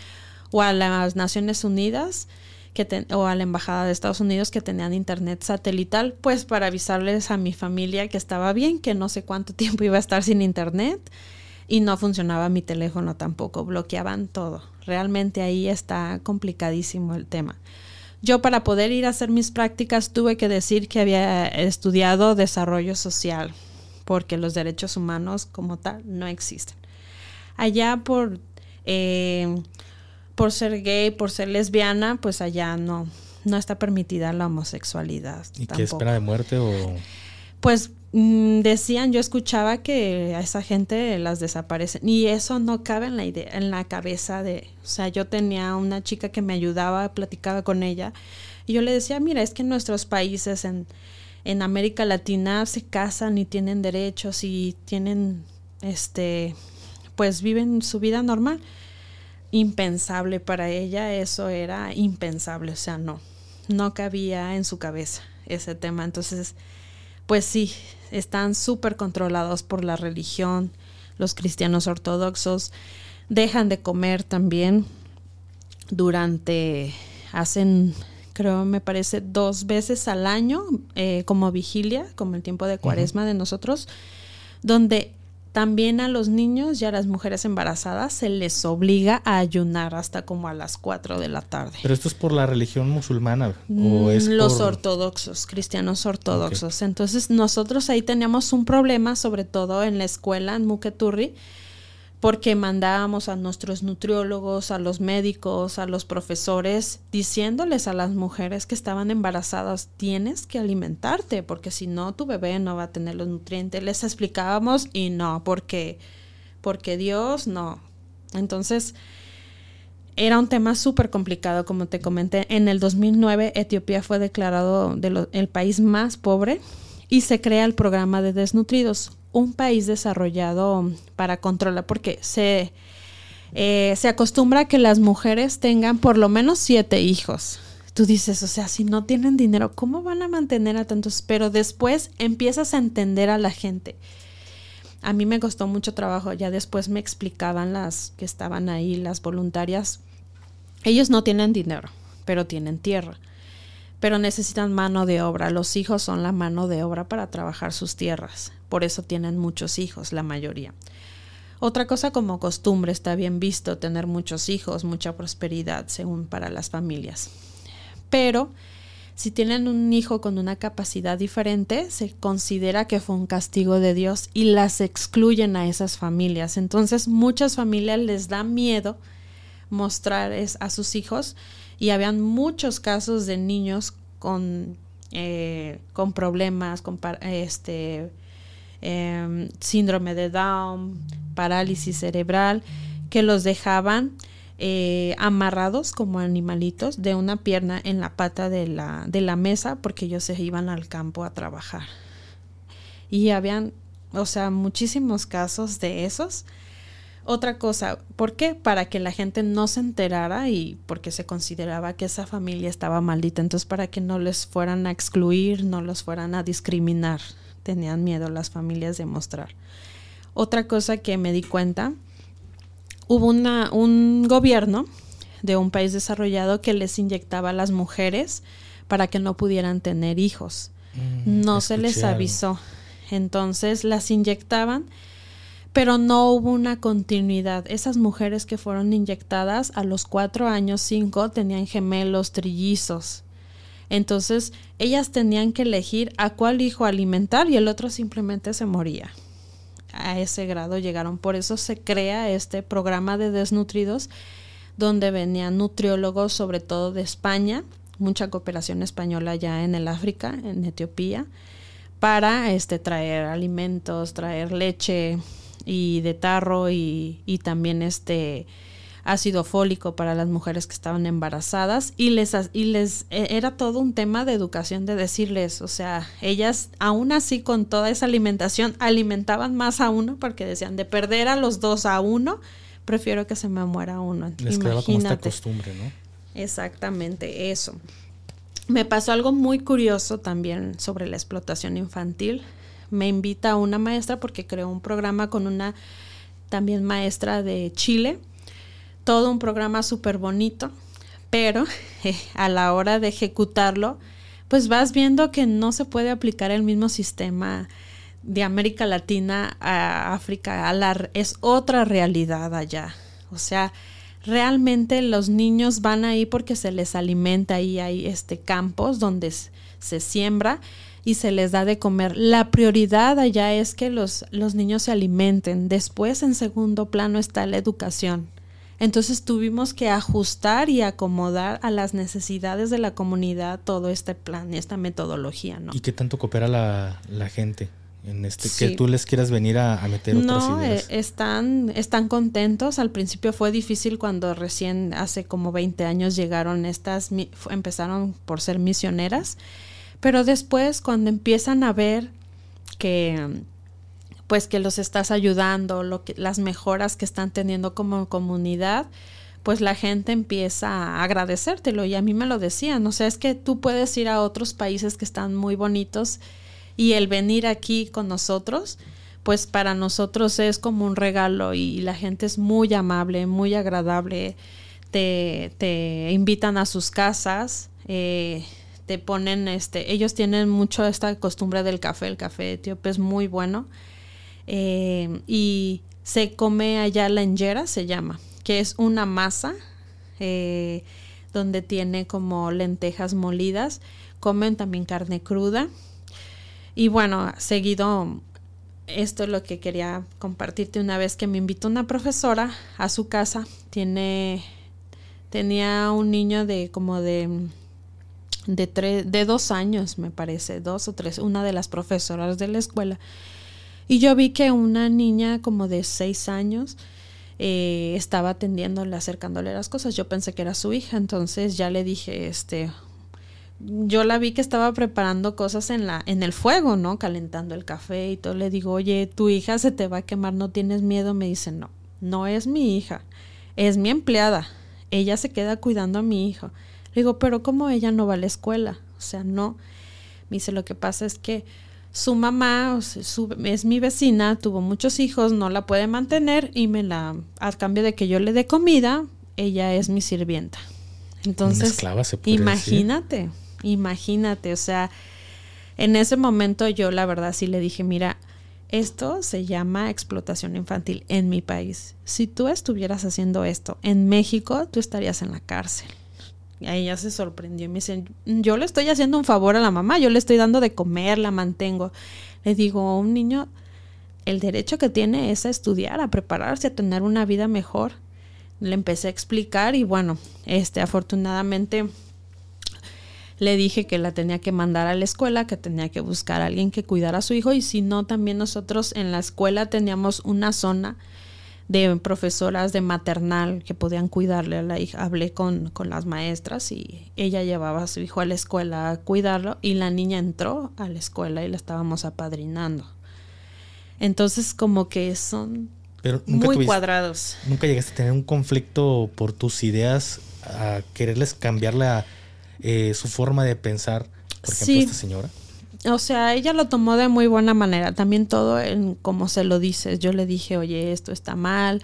o a las Naciones Unidas que o a la Embajada de Estados Unidos que tenían internet satelital, pues para avisarles a mi familia que estaba bien, que no sé cuánto tiempo iba a estar sin internet y no funcionaba mi teléfono tampoco, bloqueaban todo. Realmente ahí está complicadísimo el tema. Yo para poder ir a hacer mis prácticas tuve que decir que había estudiado desarrollo social, porque los derechos humanos como tal no existen. Allá por eh, por ser gay, por ser lesbiana, pues allá no, no está permitida la homosexualidad. ¿Y qué espera de muerte o...? Pues mm, decían, yo escuchaba que a esa gente las desaparecen y eso no cabe en la idea, en la cabeza de, o sea, yo tenía una chica que me ayudaba, platicaba con ella y yo le decía, mira, es que en nuestros países en, en América Latina se casan y tienen derechos y tienen, este, pues viven su vida normal impensable para ella, eso era impensable, o sea, no, no cabía en su cabeza ese tema. Entonces, pues sí, están súper controlados por la religión, los cristianos ortodoxos, dejan de comer también durante, hacen, creo, me parece, dos veces al año eh, como vigilia, como el tiempo de cuaresma de nosotros, donde también a los niños y a las mujeres embarazadas se les obliga a ayunar hasta como a las 4 de la tarde. ¿Pero esto es por la religión musulmana o mm, es Los ortodoxos, cristianos ortodoxos. Entonces nosotros ahí teníamos un problema, sobre todo en la escuela en Muketurri, porque mandábamos a nuestros nutriólogos, a los médicos, a los profesores, diciéndoles a las mujeres que estaban embarazadas, tienes que alimentarte, porque si no, tu bebé no va a tener los nutrientes. Les explicábamos y no, porque, porque Dios no. Entonces, era un tema súper complicado, como te comenté. En el 2009, Etiopía fue declarado el país más pobre y se crea el programa de desnutridos un país desarrollado para controlar, porque se, eh, se acostumbra a que las mujeres tengan por lo menos siete hijos. Tú dices, o sea, si no tienen dinero, ¿cómo van a mantener a tantos? Pero después empiezas a entender a la gente. A mí me costó mucho trabajo, ya después me explicaban las que estaban ahí, las voluntarias. Ellos no tienen dinero, pero tienen tierra pero necesitan mano de obra. Los hijos son la mano de obra para trabajar sus tierras. Por eso tienen muchos hijos, la mayoría. Otra cosa como costumbre está bien visto tener muchos hijos, mucha prosperidad, según para las familias. Pero si tienen un hijo con una capacidad diferente, se considera que fue un castigo de Dios y las excluyen a esas familias. Entonces muchas familias les da miedo mostrar a sus hijos y habían muchos casos de niños con, eh, con problemas, con este, em, síndrome de Down, parálisis cerebral, que los dejaban eh, amarrados como animalitos de una pierna en la pata de la, de la mesa porque ellos se iban al campo a trabajar. Y habían, o sea, muchísimos casos de esos otra cosa, ¿por qué? Para que la gente no se enterara y porque se consideraba que esa familia estaba maldita, entonces para que no les fueran a excluir, no los fueran a discriminar. Tenían miedo las familias de mostrar. Otra cosa que me di cuenta, hubo una, un gobierno de un país desarrollado que les inyectaba a las mujeres para que no pudieran tener hijos. Mm, no se les avisó. Entonces las inyectaban pero no hubo una continuidad. Esas mujeres que fueron inyectadas a los cuatro años, cinco, tenían gemelos, trillizos. Entonces, ellas tenían que elegir a cuál hijo alimentar y el otro simplemente se moría. A ese grado llegaron. Por eso se crea este programa de desnutridos, donde venían nutriólogos, sobre todo de España, mucha cooperación española ya en el África, en Etiopía, para este, traer alimentos, traer leche, y de tarro y, y también este ácido fólico para las mujeres que estaban embarazadas y les, y les e, era todo un tema de educación de decirles, o sea, ellas aún así con toda esa alimentación alimentaban más a uno porque decían de perder a los dos a uno, prefiero que se me muera uno. Les quedaba como esta costumbre, ¿no? Exactamente, eso. Me pasó algo muy curioso también sobre la explotación infantil. Me invita una maestra porque creó un programa con una también maestra de Chile todo un programa súper bonito, pero eh, a la hora de ejecutarlo, pues vas viendo que no se puede aplicar el mismo sistema de América Latina a África, a la, es otra realidad allá. O sea, realmente los niños van ahí porque se les alimenta y hay este campos donde se siembra y se les da de comer. La prioridad allá es que los, los niños se alimenten. Después, en segundo plano, está la educación. Entonces tuvimos que ajustar y acomodar a las necesidades de la comunidad todo este plan y esta metodología, ¿no? ¿Y qué tanto coopera la, gente? en este que tú les quieras venir a, meter otras no, ideas. Eh, están, están contentos. Al principio fue difícil cuando recién hace como 20 años llegaron estas, empezaron por ser misioneras, pero después cuando empiezan a ver que pues que los estás ayudando, lo que, las mejoras que están teniendo como comunidad, pues la gente empieza a agradecértelo. Y a mí me lo decían, o sea, es que tú puedes ir a otros países que están muy bonitos y el venir aquí con nosotros, pues para nosotros es como un regalo y la gente es muy amable, muy agradable, te, te invitan a sus casas, eh, te ponen, este, ellos tienen mucho esta costumbre del café, el café etíope es muy bueno eh, y se come allá la se llama, que es una masa eh, donde tiene como lentejas molidas, comen también carne cruda. Y bueno, seguido, esto es lo que quería compartirte una vez que me invitó una profesora a su casa, tiene, tenía un niño de como de de, tres, de dos años, me parece, dos o tres, una de las profesoras de la escuela, y yo vi que una niña como de seis años eh, estaba atendiéndole, acercándole las cosas. Yo pensé que era su hija, entonces ya le dije, este, yo la vi que estaba preparando cosas en la, en el fuego, ¿no? Calentando el café y todo. Le digo, oye, tu hija se te va a quemar, ¿no tienes miedo? Me dice, no, no es mi hija, es mi empleada. Ella se queda cuidando a mi hijo. Le digo, pero ¿cómo ella no va a la escuela? O sea, no. Me dice, lo que pasa es que su mamá es mi vecina, tuvo muchos hijos, no la puede mantener y me la, a cambio de que yo le dé comida, ella es mi sirvienta. Entonces, imagínate, imagínate, o sea, en ese momento yo la verdad sí le dije, mira, esto se llama explotación infantil en mi país. Si tú estuvieras haciendo esto en México, tú estarías en la cárcel. Ella se sorprendió y me dice, yo le estoy haciendo un favor a la mamá, yo le estoy dando de comer, la mantengo. Le digo, un niño, el derecho que tiene es a estudiar, a prepararse, a tener una vida mejor. Le empecé a explicar y bueno, este, afortunadamente le dije que la tenía que mandar a la escuela, que tenía que buscar a alguien que cuidara a su hijo y si no, también nosotros en la escuela teníamos una zona de profesoras de maternal que podían cuidarle a la hija. Hablé con, con, las maestras y ella llevaba a su hijo a la escuela a cuidarlo y la niña entró a la escuela y la estábamos apadrinando. Entonces como que son muy cuadrados. ¿Nunca llegaste a tener un conflicto por tus ideas a quererles cambiar la, eh, su forma de pensar, por ejemplo, esta señora? O sea, ella lo tomó de muy buena manera. También todo en como se lo dices. Yo le dije, oye, esto está mal.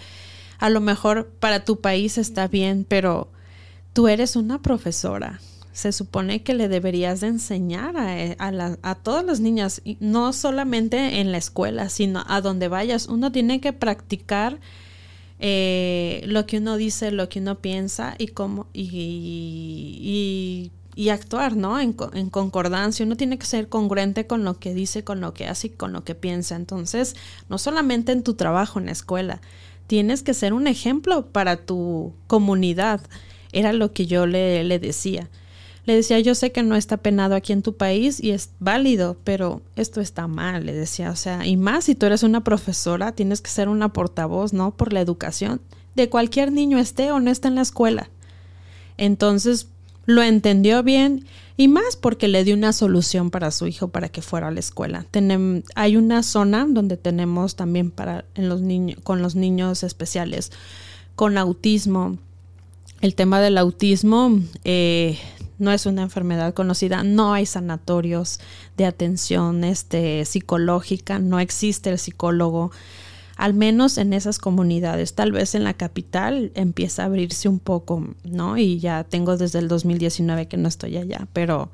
A lo mejor para tu país está bien, pero tú eres una profesora. Se supone que le deberías de enseñar a, eh, a, a todas las niñas, no solamente en la escuela, sino a donde vayas. Uno tiene que practicar eh, lo que uno dice, lo que uno piensa y cómo y, y y actuar, ¿no? En, en, concordancia. Uno tiene que ser congruente con lo que dice, con lo que hace y con lo que piensa. Entonces, no solamente en tu trabajo en la escuela, tienes que ser un ejemplo para tu comunidad. Era lo que yo le, le decía. Le decía, yo sé que no está penado aquí en tu país y es válido, pero esto está mal, le decía. O sea, y más si tú eres una profesora, tienes que ser una portavoz, ¿no? Por la educación de cualquier niño esté o no esté en la escuela. Entonces lo entendió bien y más porque le dio una solución para su hijo para que fuera a la escuela. hay una zona donde tenemos también para en los niños con los niños especiales con autismo. El tema del autismo eh, no es una enfermedad conocida, no hay sanatorios de atención este, psicológica, no existe el psicólogo, al menos en esas comunidades. Tal vez en la capital empieza a abrirse un poco, ¿no? Y ya tengo desde el 2019 que no estoy allá, pero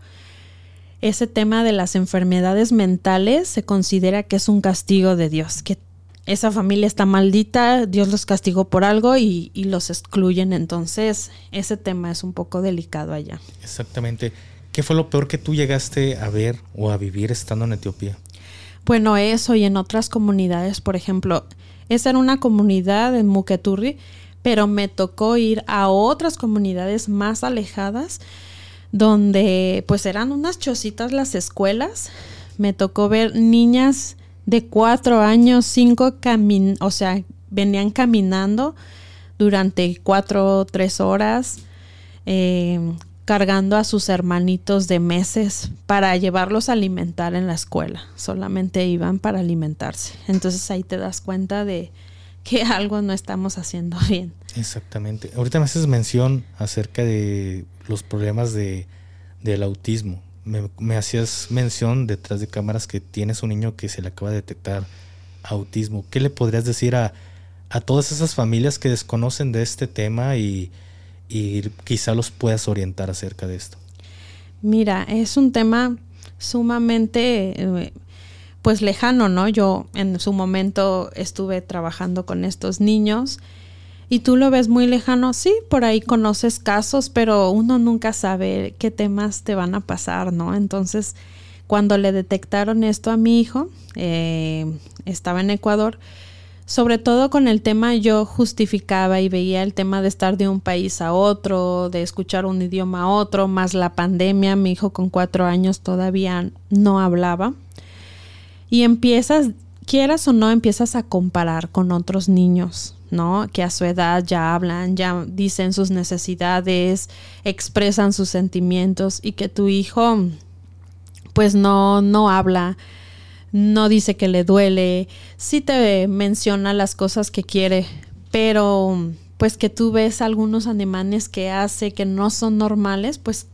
ese tema de las enfermedades mentales se considera que es un castigo de Dios, que esa familia está maldita, Dios los castigó por algo y, los excluyen. Entonces, ese tema es un poco delicado allá. Exactamente. ¿Qué fue lo peor que tú llegaste a ver o a vivir estando en Etiopía? Bueno, eso y en otras comunidades, por ejemplo, esa era una comunidad en Muketurri, pero me tocó ir a otras comunidades más alejadas donde pues eran unas chocitas las escuelas. Me tocó ver niñas de cuatro años, cinco, camin o sea, venían caminando durante cuatro o tres horas, eh, cargando a sus hermanitos de meses para llevarlos a alimentar en la escuela. Solamente iban para alimentarse. Entonces ahí te das cuenta de que algo no estamos haciendo bien. Exactamente. Ahorita me haces mención acerca de los problemas de, del autismo me, hacías mención detrás de cámaras que tienes un niño que se le acaba de detectar autismo. ¿Qué le podrías decir a, todas esas familias que desconocen de este tema y, quizá los puedas orientar acerca de esto? Mira, es un tema sumamente eh, pues lejano, ¿no? Yo en su momento estuve trabajando con estos niños y tú lo ves muy lejano, sí, por ahí conoces casos, pero uno nunca sabe qué temas te van a pasar, ¿no? Entonces, cuando le detectaron esto a mi hijo, eh, estaba en Ecuador, sobre todo con el tema yo justificaba y veía el tema de estar de un país a otro, de escuchar un idioma a otro, más la pandemia, mi hijo con cuatro años todavía no hablaba. Y empiezas, quieras o no, empiezas a comparar con otros niños, ¿no? Que a su edad ya hablan, ya dicen sus necesidades, expresan sus sentimientos y que tu hijo pues no, no habla, no dice que le duele, sí te menciona las cosas que quiere, pero pues que tú ves algunos animales que hace que no son normales, pues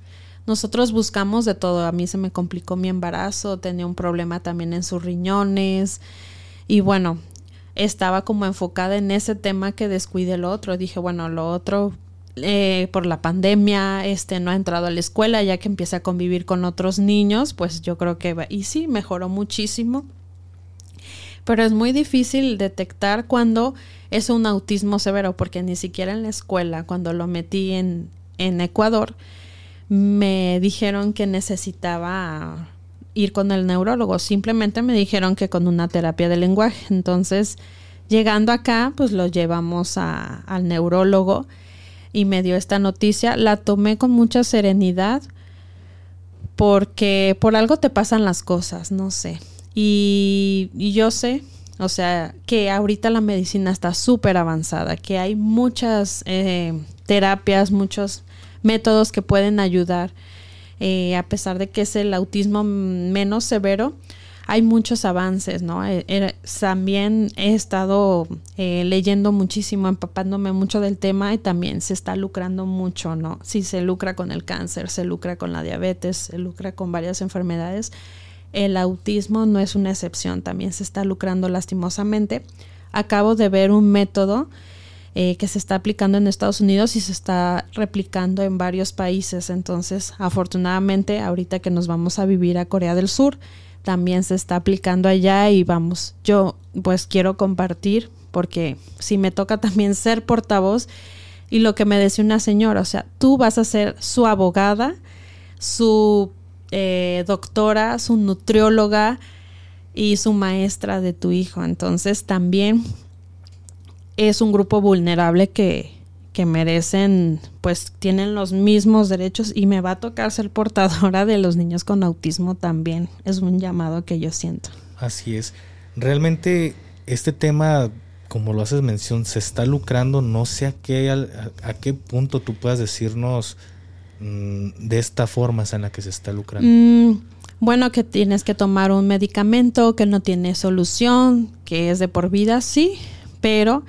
nosotros buscamos de todo. A mí se me complicó mi embarazo, tenía un problema también en sus riñones y bueno, estaba como enfocada en ese tema que descuide el otro. Dije, bueno, lo otro eh, por la pandemia, este no ha entrado a la escuela, ya que empieza a convivir con otros niños, pues yo creo que va, y sí, mejoró muchísimo. Pero es muy difícil detectar cuando es un autismo severo, porque ni siquiera en la escuela, cuando lo metí en, en Ecuador, me dijeron que necesitaba ir con el neurólogo, simplemente me dijeron que con una terapia de lenguaje. Entonces, llegando acá, pues lo llevamos a, al neurólogo y me dio esta noticia. La tomé con mucha serenidad porque por algo te pasan las cosas, no sé. Y, yo sé, o sea, que ahorita la medicina está súper avanzada, que hay muchas eh, terapias, muchos métodos que pueden ayudar eh, a pesar de que es el autismo menos severo, hay muchos avances, ¿no? Eh, también he estado eh, leyendo muchísimo, empapándome mucho del tema y también se está lucrando mucho, ¿no? Si se lucra con el cáncer, se lucra con la diabetes, se lucra con varias enfermedades. El autismo no es una excepción, también se está lucrando lastimosamente. Acabo de ver un método eh, que se está aplicando en Estados Unidos y se está replicando en varios países. Entonces, afortunadamente, ahorita que nos vamos a vivir a Corea del Sur, también se está aplicando allá y vamos, yo pues quiero compartir porque si me toca también ser portavoz y lo que me decía una señora, o sea, tú vas a ser su abogada, su eh, doctora, su nutrióloga y su maestra de tu hijo. Entonces también es un grupo vulnerable que, que merecen, pues tienen los mismos derechos y me va a tocar ser portadora de los niños con autismo también. Es un llamado que yo siento. Así es. Realmente este tema como lo haces mención, se está lucrando, no sé a qué, a, qué punto tú puedas decirnos mm, de esta forma en la que se está lucrando. Mm, bueno, que tienes que tomar un medicamento que no tiene solución, que es de por vida, sí, pero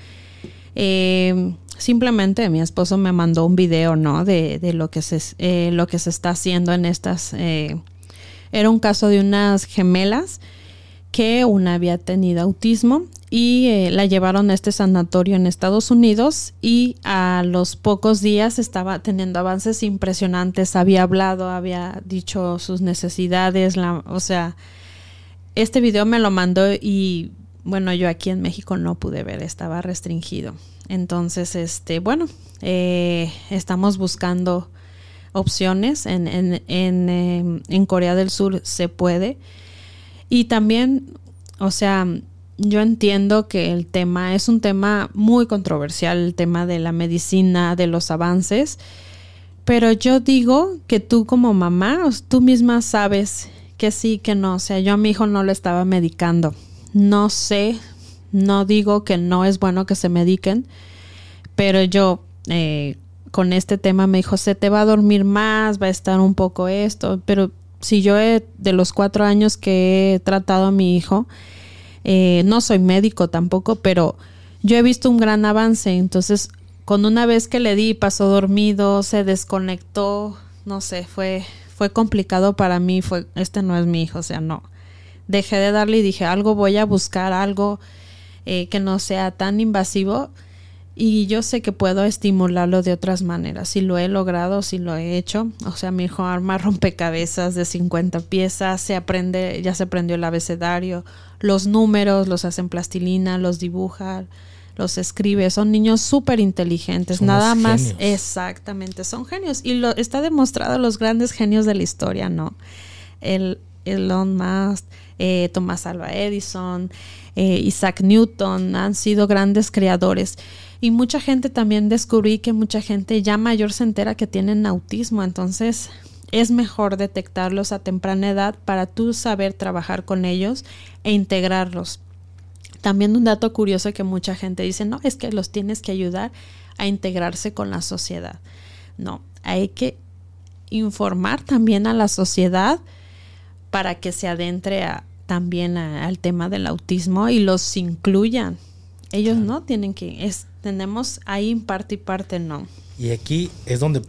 eh, simplemente mi esposo me mandó un video, ¿no? De, de lo, que se, eh, lo que se está haciendo en estas... Eh, era un caso de unas gemelas que una había tenido autismo y eh, la llevaron a este sanatorio en Estados Unidos y a los pocos días estaba teniendo avances impresionantes, había hablado, había dicho sus necesidades, la, o sea, este video me lo mandó y bueno, yo aquí en México no pude ver, estaba restringido. Entonces, este, bueno, eh, estamos buscando opciones. En, en, en, em, en Corea del Sur se puede. Y también, o sea, yo entiendo que el tema es un tema muy controversial, el tema de la medicina, de los avances, pero yo digo que tú como mamá, tú misma sabes que sí, que no, o sea, yo a mi hijo no lo estaba medicando. No sé, no digo que no es bueno que se mediquen, pero yo eh, con este tema me dijo, se te va a dormir más, va a estar un poco esto, pero si yo he, de los cuatro años que he tratado a mi hijo, eh, no soy médico tampoco, pero yo he visto un gran avance. Entonces, con una vez que le di, pasó dormido, se desconectó, no sé, fue, fue complicado para mí, fue, este no es mi hijo, o sea, no. Dejé de darle y dije, algo voy a buscar, algo eh, que no sea tan invasivo y yo sé que puedo estimularlo de otras maneras. Si lo he logrado, si lo he hecho. O sea, mi hijo arma rompecabezas de 50 piezas, se aprende, ya se aprendió el abecedario, los números los hacen plastilina, los dibuja, los escribe. Son niños súper inteligentes, nada más. Exactamente, son genios. Y lo está demostrado los grandes genios de la historia, ¿no? El Elon Musk, eh, Thomas Alva Edison, eh, Isaac Newton han sido grandes creadores. Y mucha gente también descubrí que mucha gente ya mayor se entera que tienen autismo, entonces es mejor detectarlos a temprana edad para tú saber trabajar con ellos e integrarlos. También un dato curioso que mucha gente dice, no, es que los tienes que ayudar a integrarse con la sociedad. No, hay que informar también a la sociedad para que se adentre también al tema del autismo y los incluyan. Ellos no tienen que, es, tenemos ahí parte y parte no. Y aquí es donde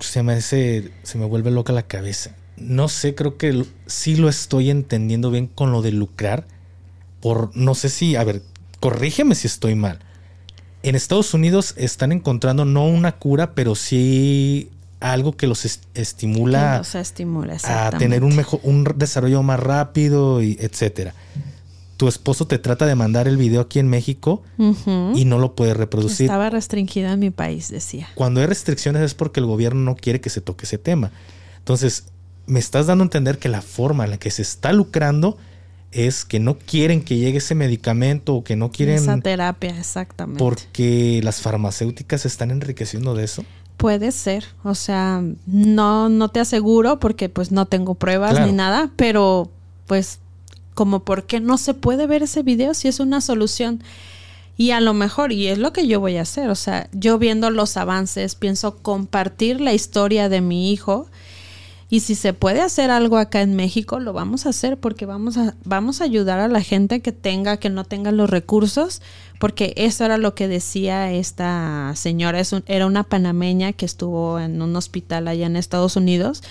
se me hace, se me vuelve loca la cabeza. No sé, creo que sí lo estoy entendiendo bien con lo de lucrar. Por, no sé si, a ver, corrígeme si estoy mal. En Estados Unidos están encontrando no una cura, pero sí algo que los estimula, estimula a tener un mejor, un desarrollo más rápido y etcétera tu esposo te trata de mandar el video aquí en México y no lo puede reproducir. Estaba restringido en mi país, decía. Cuando hay restricciones es porque el gobierno no quiere que se toque ese tema. Entonces, me estás dando a entender que la forma en la que se está lucrando es que no quieren que llegue ese medicamento o que no quieren... Esa terapia, exactamente. Porque las farmacéuticas se están enriqueciendo de eso. Puede ser, o sea, no, no te aseguro porque pues no tengo pruebas ni nada, pero pues como por qué no se puede ver ese video si es una solución. Y a lo mejor, y es lo que yo voy a hacer, o sea, yo viendo los avances, pienso compartir la historia de mi hijo. Y si se puede hacer algo acá en México, lo vamos a hacer porque vamos a, vamos a ayudar a la gente que tenga, que no tenga los recursos, porque eso era lo que decía esta señora, es era una panameña que estuvo en un hospital allá en Estados Unidos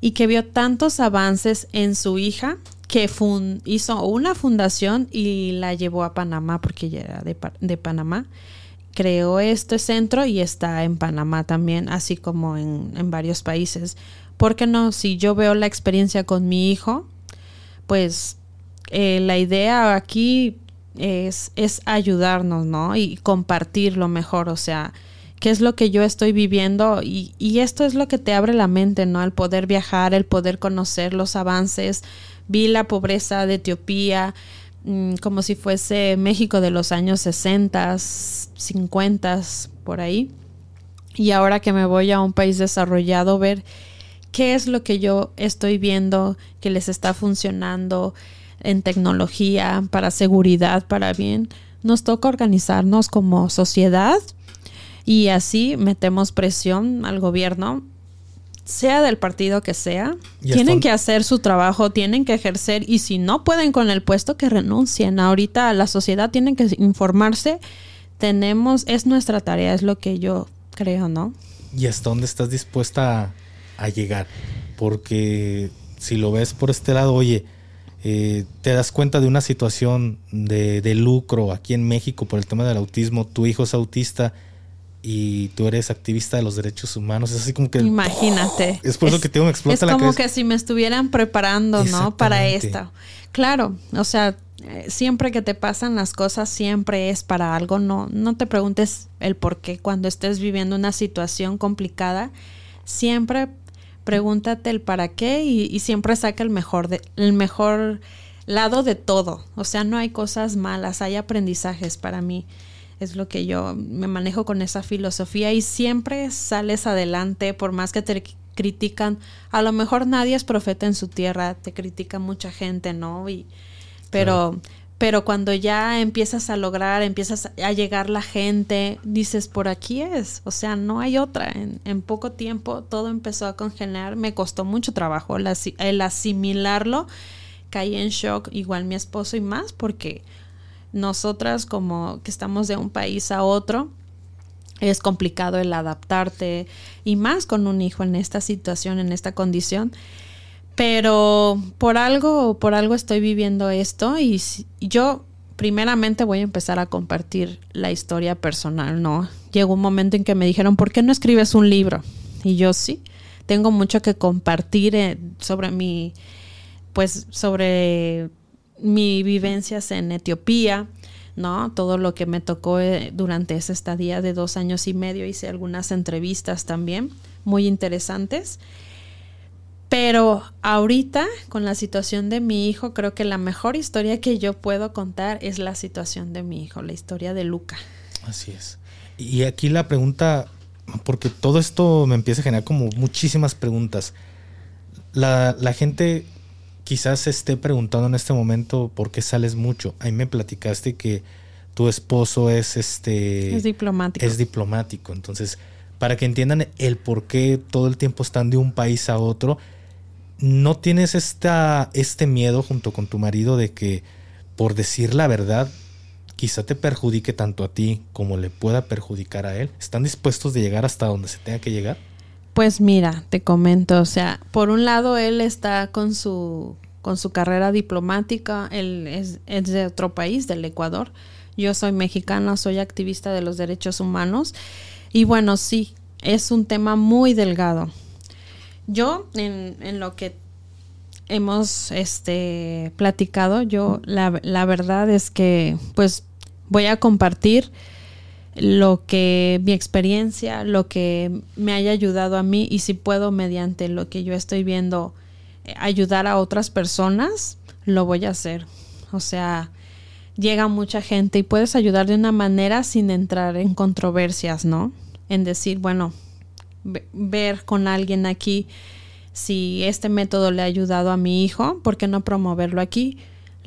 y que vio tantos avances en su hija que hizo una fundación y la llevó a Panamá porque ella era de, Panamá. Creó este centro y está en Panamá también, así como en, varios países. ¿Por qué no? Si yo veo la experiencia con mi hijo, pues eh, la idea aquí es, es ayudarnos, ¿no? Y compartir lo mejor, o sea, qué es lo que yo estoy viviendo y, y, esto es lo que te abre la mente, ¿no? El poder viajar, el poder conocer los avances, vi la pobreza de Etiopía mm, como si fuese México de los años 60, 50, por ahí. Y ahora que me voy a un país desarrollado, ver qué es lo que yo estoy viendo que les está funcionando en tecnología, para seguridad, para bien. nos toca organizarnos como sociedad y así metemos presión al gobierno sea del partido que sea, tienen que hacer su trabajo, tienen que ejercer y si no pueden con el puesto que renuncien. Ahorita la sociedad tiene que informarse. Tenemos, es nuestra tarea, es lo que yo creo, ¿no? ¿Y hasta dónde estás dispuesta a, llegar? Porque si lo ves por este lado, oye, eh, te das cuenta de una situación de, de lucro aquí en México por el tema del autismo, tu hijo es autista y tú eres activista de los derechos humanos. Es así como que. Imagínate. Es por eso que tengo me explota la Es como que si me estuvieran preparando, ¿no? Para esto. Claro, o sea, eh, siempre que te pasan las cosas, siempre es para algo. No, no te preguntes el por qué cuando estés viviendo una situación complicada. Siempre pregúntate el para qué y, siempre saca el mejor, el mejor lado de todo. O sea, no hay cosas malas, hay aprendizajes para mí es lo que yo me manejo con esa filosofía y siempre sales adelante por más que te critican. A lo mejor nadie es profeta en su tierra, te critica mucha gente, ¿no? Y, pero, pero cuando ya empiezas a lograr, empiezas a llegar la gente, dices, por aquí es, o sea, no hay otra. En, poco tiempo todo empezó a congelar, me costó mucho trabajo el asimilarlo, caí en shock, igual mi esposo y más, porque nosotras como que estamos de un país a otro, es complicado el adaptarte y más con un hijo en esta situación, en esta condición. Pero por algo, por algo estoy viviendo esto y yo primeramente voy a empezar a compartir la historia personal, ¿no? Llegó un momento en que me dijeron, ¿por qué no escribes un libro? Y yo sí, tengo mucho que compartir eh, sobre mi, pues sobre mi vivencias en Etiopía, ¿no? Todo lo que me tocó eh, durante esa estadía de dos años y medio. Hice algunas entrevistas también muy interesantes. Pero ahorita, con la situación de mi hijo, creo que la mejor historia que yo puedo contar es la situación de mi hijo, la historia de Luca. Así es. Y aquí la pregunta, porque todo esto me empieza a generar como muchísimas preguntas. La, la gente quizás se esté preguntando en este momento por qué sales mucho. Ahí me platicaste que tu esposo es este es diplomático. Es diplomático, entonces para que entiendan el por qué todo el tiempo están de un país a otro, no tienes esta este miedo junto con tu marido de que por decir la verdad quizá te perjudique tanto a ti como le pueda perjudicar a él. ¿Están dispuestos de llegar hasta donde se tenga que llegar? Pues mira, te comento, o sea, por un lado él está con su con su carrera diplomática, él es, de otro país, del Ecuador. Yo soy mexicana, soy activista de los derechos humanos y bueno, sí, es un tema muy delgado. Yo en, en lo que hemos este, platicado, yo la, la verdad es que pues voy a compartir lo que mi experiencia, lo que me haya ayudado a mí y si puedo mediante lo que yo estoy viendo eh, ayudar a otras personas, lo voy a hacer. O sea, llega mucha gente y puedes ayudar de una manera sin entrar en controversias, ¿no? En decir, bueno, ver con alguien aquí si este método le ha ayudado a mi hijo, ¿por qué no promoverlo aquí?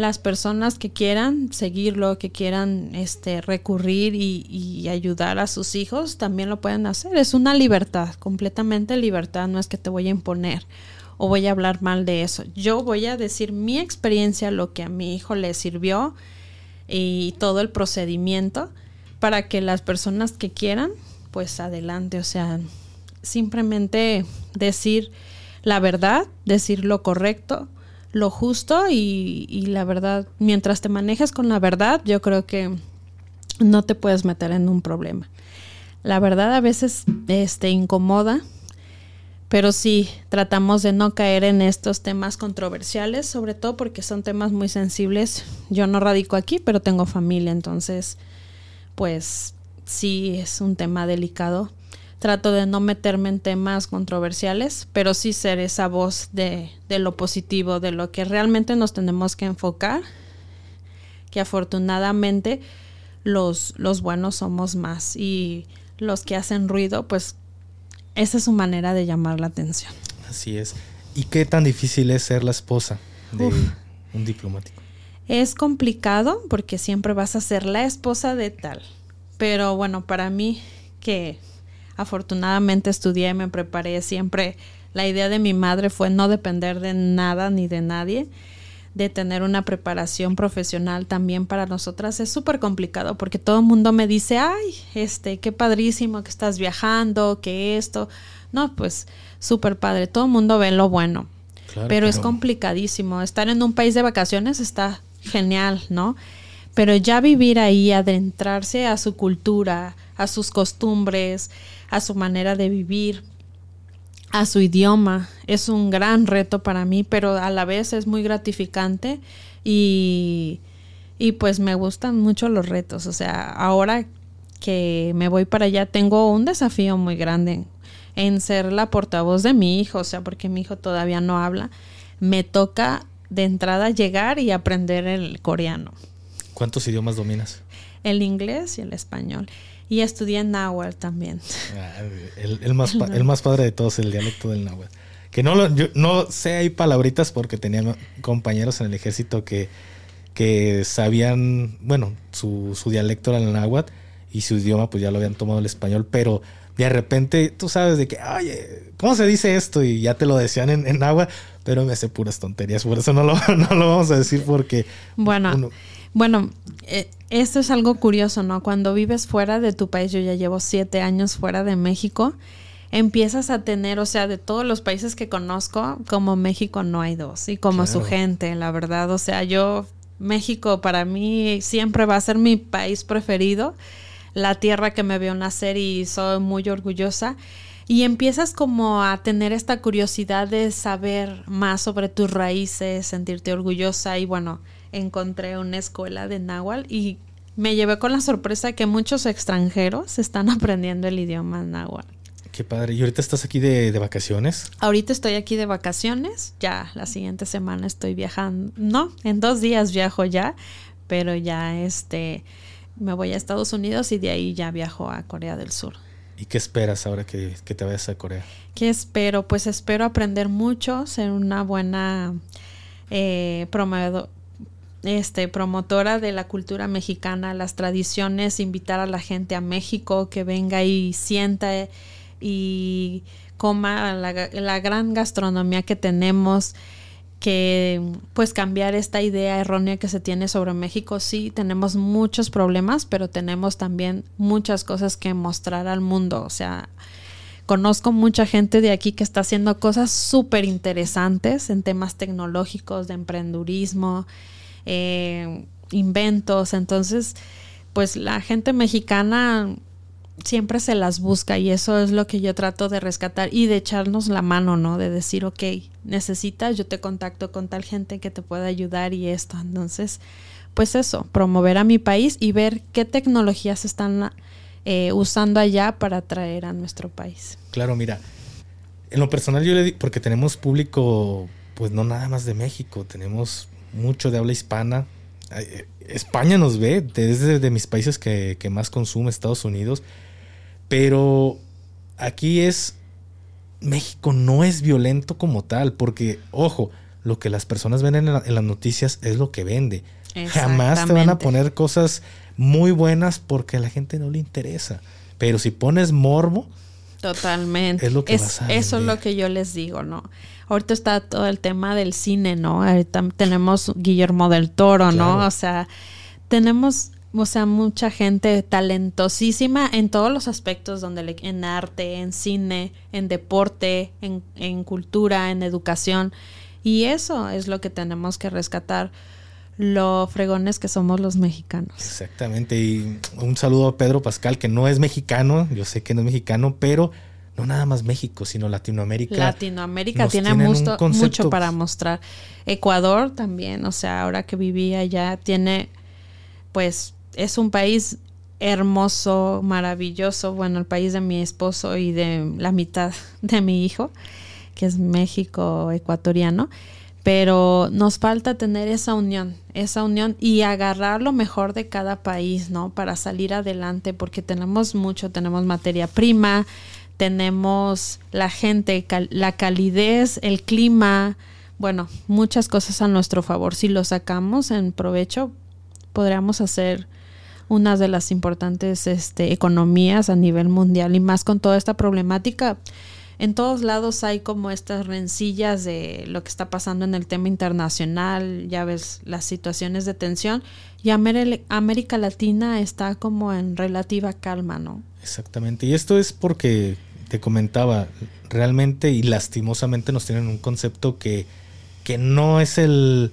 las personas que quieran seguirlo, que quieran este, recurrir y, ayudar a sus hijos, también lo pueden hacer. Es una libertad, completamente libertad, no es que te voy a imponer o voy a hablar mal de eso. Yo voy a decir mi experiencia, lo que a mi hijo le sirvió y todo el procedimiento para que las personas que quieran, pues adelante, o sea, simplemente decir la verdad, decir lo correcto, lo justo y, la verdad, mientras te manejes con la verdad, yo creo que no te puedes meter en un problema. La verdad a veces este, incomoda, pero sí tratamos de no caer en estos temas controversiales, sobre todo porque son temas muy sensibles. Yo no radico aquí, pero tengo familia, entonces, pues sí es un tema delicado trato de no meterme en temas controversiales, pero sí ser esa voz de, lo positivo, de lo que realmente nos tenemos que enfocar, que afortunadamente los, los buenos somos más y los que hacen ruido, pues esa es su manera de llamar la atención. Así es. ¿Y qué tan difícil es ser la esposa de un diplomático? Es complicado porque siempre vas a ser la esposa de tal. Pero bueno, para mí que afortunadamente estudié, me preparé, siempre la idea de mi madre fue no depender de nada ni de nadie, de tener una preparación profesional también para nosotras es súper complicado porque todo el mundo me dice, ay, este, qué padrísimo que estás viajando, que esto. No, pues súper padre, todo el mundo ve lo bueno, pero, es complicadísimo. Estar en un país de vacaciones está genial, ¿no? Pero ya vivir ahí, adentrarse a su cultura, a sus costumbres, a su manera de vivir, a su idioma, es un gran reto para mí, pero a la vez es muy gratificante y, y pues me gustan mucho los retos. O sea, ahora que me voy para allá tengo un desafío muy grande en ser la portavoz de mi hijo, o sea, porque mi hijo todavía no habla, me toca de entrada llegar y aprender el coreano. ¿Cuántos idiomas dominas? El inglés y el español. Y estudié en náhuatl también. Ah, el, más, el más padre de todos, el dialecto del náhuatl. Que no, lo, yo no sé hay palabritas porque tenía compañeros en el ejército que, que sabían, bueno, su, su dialecto era el náhuatl y su idioma pues ya lo habían tomado el español, pero de repente tú sabes de que, oye, ¿cómo se dice esto? Y ya te lo decían en, agua, pero me hace puras tonterías, por eso no lo, no lo vamos a decir porque... Bueno, bueno, eh, esto es algo curioso, ¿no? Cuando vives fuera de tu país, yo ya llevo siete años fuera de México, empiezas a tener, o sea, de todos los países que conozco, como México no hay dos, y como su gente, la verdad, o sea, yo, México para mí siempre va a ser mi país preferido la tierra que me vio nacer y soy muy orgullosa. Y empiezas como a tener esta curiosidad de saber más sobre tus raíces, sentirte orgullosa y bueno, encontré una escuela de náhuatl y me llevé con la sorpresa que muchos extranjeros están aprendiendo el idioma náhuatl. Qué padre. ¿Y ahorita estás aquí de, de, vacaciones? Ahorita estoy aquí de vacaciones. Ya la siguiente semana estoy viajando. No, en dos días viajo ya. Pero ya este me voy a Estados Unidos y de ahí ya viajo a Corea del Sur. ¿Y qué esperas ahora que, te vayas a Corea? ¿Qué espero? Pues espero aprender mucho, ser una buena eh, este, promotora de la cultura mexicana, las tradiciones, invitar a la gente a México que venga y sienta y coma la, gran gastronomía que tenemos que pues cambiar esta idea errónea que se tiene sobre México. Sí, tenemos muchos problemas, pero tenemos también muchas cosas que mostrar al mundo. O sea, conozco mucha gente de aquí que está haciendo cosas súper interesantes en temas tecnológicos, de emprendurismo, eh, inventos. Entonces, pues la gente mexicana siempre se las busca y eso es lo que yo trato de rescatar y de echarnos la mano, ¿no? De decir, ok, necesitas, yo te contacto con tal gente que te pueda ayudar y esto. Entonces, pues eso, promover a mi país y ver qué tecnologías están eh, usando allá para traer a nuestro país. Claro, mira, en lo personal yo le digo, porque tenemos público, pues no nada más de México, tenemos mucho de habla hispana. Eh, España nos ve, desde de mis países que, que más consume, Estados Unidos. Pero aquí es, México no es violento como tal, porque, ojo, lo que las personas ven en, las noticias es lo que vende. Jamás te van a poner cosas muy buenas porque a la gente no le interesa. Pero si pones morbo, Totalmente. Es lo que Eso es lo que yo les digo, ¿no? Ahorita está todo el tema del cine, ¿no? Ahorita tenemos Guillermo del Toro, ¿no? O sea, tenemos o sea, mucha gente talentosísima en todos los aspectos, donde en arte, en cine, en deporte, en, en cultura, en educación. Y eso es lo que tenemos que rescatar, lo fregones que somos los mexicanos. Exactamente. Y un saludo a Pedro Pascal, que no es mexicano, yo sé que no es mexicano, pero no nada más México, sino Latinoamérica. Latinoamérica tiene mucho, mucho para mostrar. Ecuador también, o sea, ahora que vivía allá, tiene pues es un país hermoso, maravilloso, bueno, el país de mi esposo y de la mitad de mi hijo, que es México ecuatoriano, pero nos falta tener esa unión, esa unión y agarrar lo mejor de cada país, ¿no? Para salir adelante, porque tenemos mucho, tenemos materia prima, tenemos la gente, la calidez, el clima, bueno, muchas cosas a nuestro favor. Si lo sacamos en provecho, podríamos hacer una de las importantes este, economías a nivel mundial y más con toda esta problemática. En todos lados hay como estas rencillas de lo que está pasando en el tema internacional, ya ves las situaciones de tensión y América Latina está como en relativa calma, ¿no? Exactamente, y esto es porque te comentaba, realmente y lastimosamente nos tienen un concepto que, que no es el,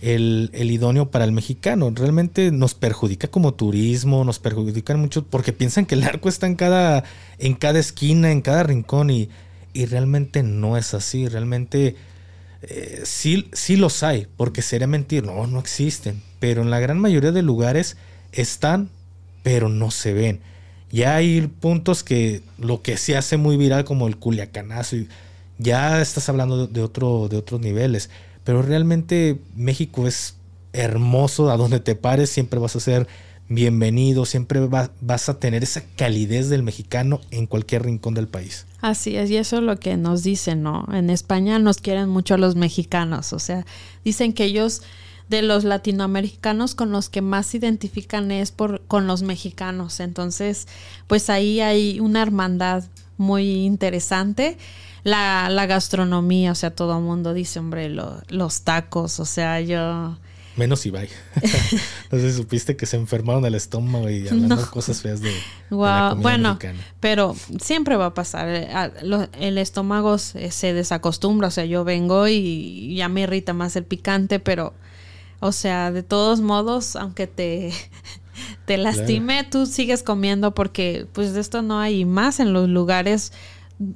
el, idóneo para el mexicano. Realmente nos perjudica como turismo, nos perjudican mucho porque piensan que el arco está en cada, en cada esquina, en cada rincón y, y realmente no es así. Realmente eh, sí, sí los hay, porque sería mentir, no, no existen. Pero en la gran mayoría de lugares están, pero no se ven. Ya hay puntos que lo que se hace muy viral como el culiacanazo, ya estás hablando de, otro, de otros niveles, pero realmente México es hermoso, a donde te pares siempre vas a ser bienvenido, siempre vas a tener esa calidez del mexicano en cualquier rincón del país. Así es, y eso es lo que nos dicen, ¿no? En España nos quieren mucho los mexicanos, o sea, dicen que ellos de los latinoamericanos con los que más se identifican es por con los mexicanos. Entonces, pues ahí hay una hermandad muy interesante. La, la gastronomía, o sea, todo el mundo dice, hombre, los tacos, o sea, yo... Menos Ibai. no sé, supiste que se enfermaron el estómago y hablando cosas feas de, wow. bueno, pero siempre va a pasar. Eh, el estómago se desacostumbra, o sea, yo vengo y ya me irrita más el picante, pero o sea, de todos modos, aunque te, te lastime, tú sigues comiendo porque pues de esto no hay más en los lugares.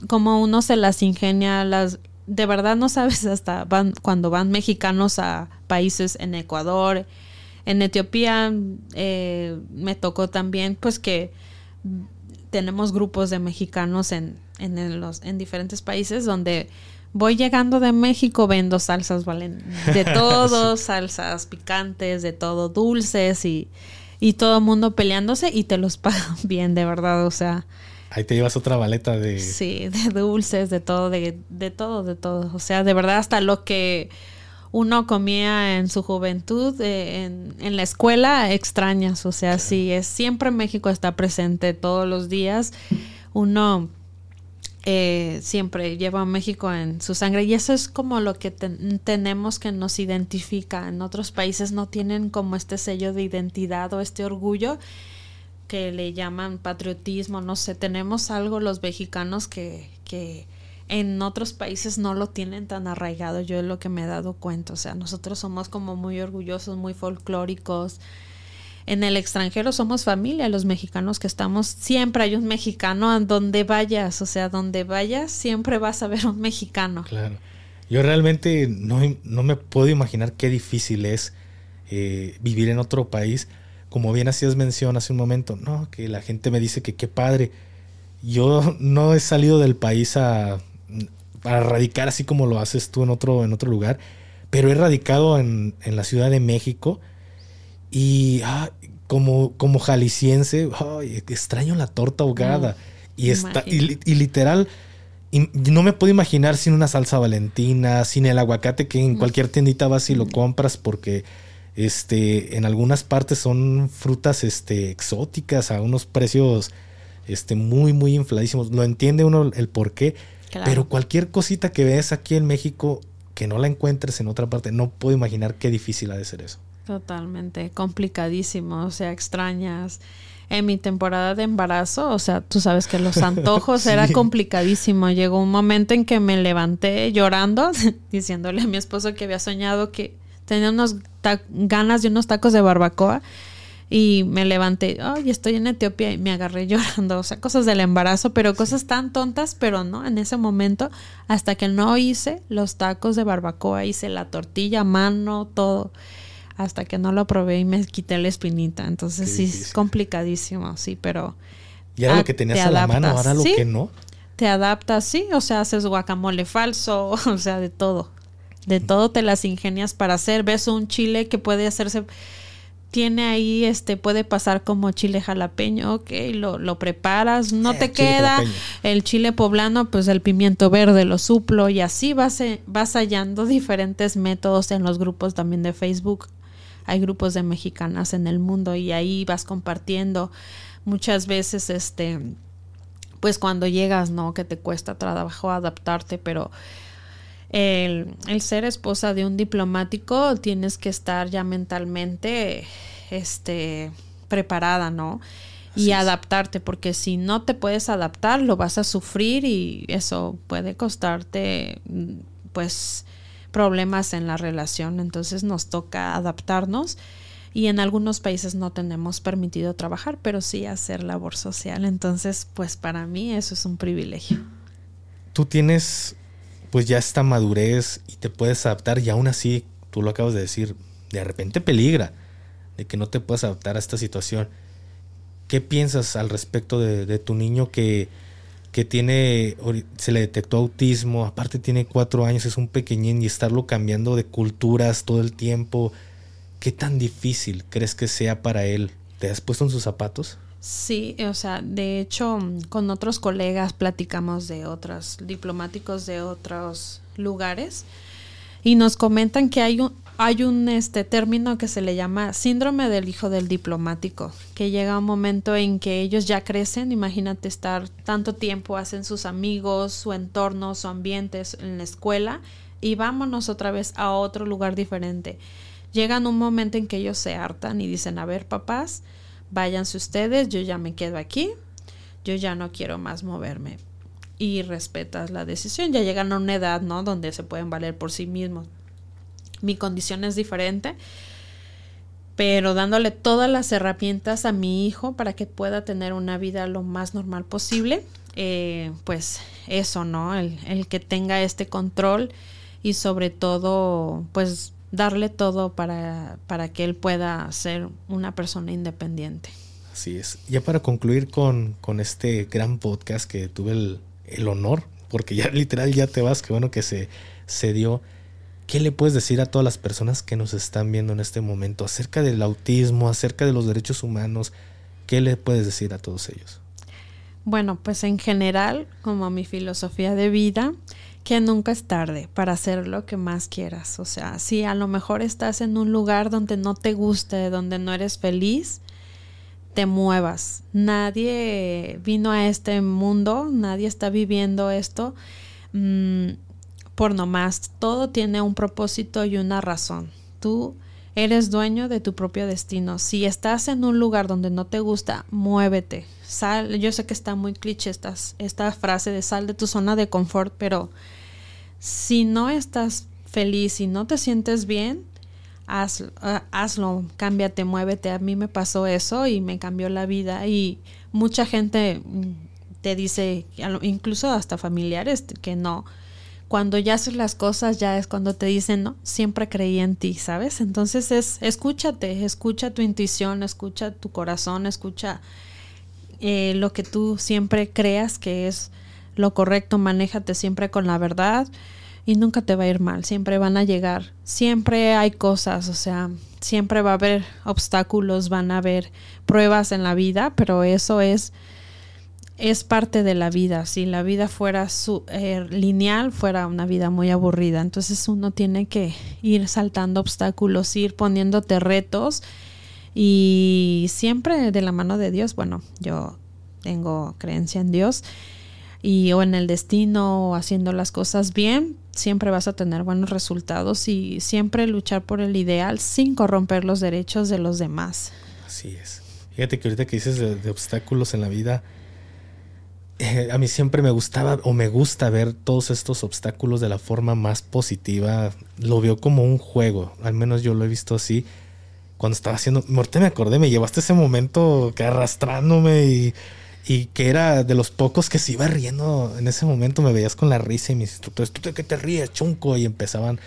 Como uno se las ingenia, las de verdad no sabes hasta van cuando van mexicanos a países en Ecuador, en Etiopía eh, me tocó también pues que tenemos grupos de mexicanos en, en, los, en diferentes países donde voy llegando de México, vendo salsas valen de todo, salsas picantes, de todo, dulces y, y todo el mundo peleándose y te los pagan bien, de verdad, o sea. Ahí te llevas otra baleta de... Sí, de dulces, de todo, de, de todo, de todo. O sea, de verdad hasta lo que uno comía en su juventud, eh, en, en, la escuela, extrañas. O sea, sí, es siempre México está presente todos los días. Uno eh, siempre lleva a México en su sangre. Y eso es como lo que tenemos que nos identifica. En otros países no tienen como este sello de identidad o este orgullo que le llaman patriotismo, no sé, tenemos algo los mexicanos que, que en otros países no lo tienen tan arraigado, yo es lo que me he dado cuenta, o sea, nosotros somos como muy orgullosos, muy folclóricos, en el extranjero somos familia, los mexicanos que estamos, siempre hay un mexicano a donde vayas, o sea, donde vayas siempre vas a ver un mexicano. Claro. Yo realmente no, no me puedo imaginar qué difícil es eh, vivir en otro país. Como bien hacías mención hace un momento, no, que la gente me dice que qué padre. Yo no he salido del país a, radicar así como lo haces tú en otro, en otro lugar, pero he radicado en, en la Ciudad de México y ah, como, como jalisciense, extraño la torta ahogada. y, está, y, literal, no me puedo imaginar sin una salsa valentina, sin el aguacate que en cualquier tiendita vas y lo compras porque este, en algunas partes son frutas este, exóticas a unos precios este, muy, muy infladísimos. Lo entiende uno el por qué. Pero cualquier cosita que ves aquí en México que no la encuentres en otra parte, no puedo imaginar qué difícil ha de ser eso. Totalmente, complicadísimo, o sea, extrañas. En mi temporada de embarazo, o sea, tú sabes que los antojos era complicadísimo. Llegó un momento en que me levanté llorando, diciéndole a mi esposo que había soñado que tenía unas ganas de unos tacos de barbacoa y me levanté, ay, estoy en Etiopía y me agarré llorando, o sea, cosas del embarazo, pero cosas tan tontas, pero no, en ese momento, hasta que no hice los tacos de barbacoa, hice la tortilla a mano, todo hasta que no lo probé y me quité la espinita. Entonces sí es complicadísimo, sí, pero... Ya lo que tenías a la mano, ahora lo que no. Te adaptas, sí, o sea, haces guacamole falso, o sea, de todo. De todo te las ingenias para hacer. Ves un chile que puede hacerse tiene ahí, este, puede pasar como chile jalapeño, ok, lo, lo preparas, no Eh, te queda jalapeño. el chile poblano, pues el pimiento verde lo suplo y así vas, eh, vas hallando diferentes métodos en los grupos también de Facebook. Hay grupos de mexicanas en el mundo y ahí vas compartiendo muchas veces, este, pues cuando llegas, ¿no? Que te cuesta trabajo adaptarte, pero el, el ser esposa de un diplomático tienes que estar ya mentalmente este preparada, ¿no? Así Y es. adaptarte, porque si no te puedes adaptar, lo vas a sufrir y eso puede costarte pues problemas en la relación. Entonces nos toca adaptarnos y en algunos países no tenemos permitido trabajar, pero sí hacer labor social. Entonces, pues para mí eso es un privilegio. Tú tienes pues ya esta madurez y te puedes adaptar y aún así, tú lo acabas de decir, de repente peligra de que no te puedas adaptar a esta situación. ¿Qué piensas al respecto de, de tu niño que, que tiene, se le detectó autismo, aparte tiene cuatro años, es un pequeñín y estarlo cambiando de culturas todo el tiempo? ¿Qué tan difícil crees que sea para él? ¿Te has puesto en sus zapatos? Sí, o sea, de hecho, con otros colegas platicamos de otros diplomáticos de otros lugares y nos comentan que hay un hay un este término que se le llama síndrome del hijo del diplomático, que llega un momento en que ellos ya crecen, imagínate estar tanto tiempo hacen sus amigos, su entorno, su ambiente en la escuela y vámonos otra vez a otro lugar diferente. Llegan un momento en que ellos se hartan y dicen, "A ver, papás, váyanse ustedes, yo ya me quedo aquí, yo ya no quiero más moverme. Y respetas la decisión, ya llegan a una edad, ¿no? Donde se pueden valer por sí mismos. Mi condición es diferente, pero dándole todas las herramientas a mi hijo para que pueda tener una vida lo más normal posible, eh, pues eso, ¿no? El, que tenga este control y sobre todo, pues darle todo para, para que él pueda ser una persona independiente. Así es. Ya para concluir con, con este gran podcast que tuve el, el honor, porque ya literal ya te vas, que bueno que se, se dio. ¿Qué le puedes decir a todas las personas que nos están viendo en este momento acerca del autismo, acerca de los derechos humanos? ¿Qué le puedes decir a todos ellos? Bueno, pues en general, como mi filosofía de vida, que nunca es tarde para hacer lo que más quieras. O sea, si a lo mejor estás en un lugar donde no te guste, donde no eres feliz, te muevas. Nadie vino a este mundo, nadie está viviendo esto mmm, por nomás. Todo tiene un propósito y una razón. Tú eres dueño de tu propio destino. Si estás en un lugar donde no te gusta, muévete. Sal, yo sé que está muy cliché esta, esta frase de sal de tu zona de confort, pero si no estás feliz, si no te sientes bien, haz, uh, hazlo, cámbiate, muévete. A mí me pasó eso y me cambió la vida y mucha gente mm, te dice, incluso hasta familiares, que no. Cuando ya haces las cosas, ya es cuando te dicen, no, siempre creí en ti, ¿sabes? Entonces es, escúchate, escucha tu intuición, escucha tu corazón, escucha eh, lo que tú siempre creas que es lo correcto, manéjate siempre con la verdad y nunca te va a ir mal, siempre van a llegar, siempre hay cosas, o sea, siempre va a haber obstáculos, van a haber pruebas en la vida, pero eso es es parte de la vida. Si la vida fuera su, eh, lineal, fuera una vida muy aburrida. Entonces uno tiene que ir saltando obstáculos, ir poniéndote retos y siempre de la mano de Dios. Bueno, yo tengo creencia en Dios y o en el destino o haciendo las cosas bien, siempre vas a tener buenos resultados y siempre luchar por el ideal sin corromper los derechos de los demás. Así es. Fíjate que ahorita que dices de, de obstáculos en la vida, eh, a mí siempre me gustaba o me gusta ver todos estos obstáculos de la forma más positiva. Lo veo como un juego, al menos yo lo he visto así. Cuando estaba haciendo, ahorita me acordé, me llevaste ese momento que arrastrándome y, y que era de los pocos que se iba riendo. En ese momento me veías con la risa y mis instructores, ¿tú de qué te ríes, chunco? Y empezaban.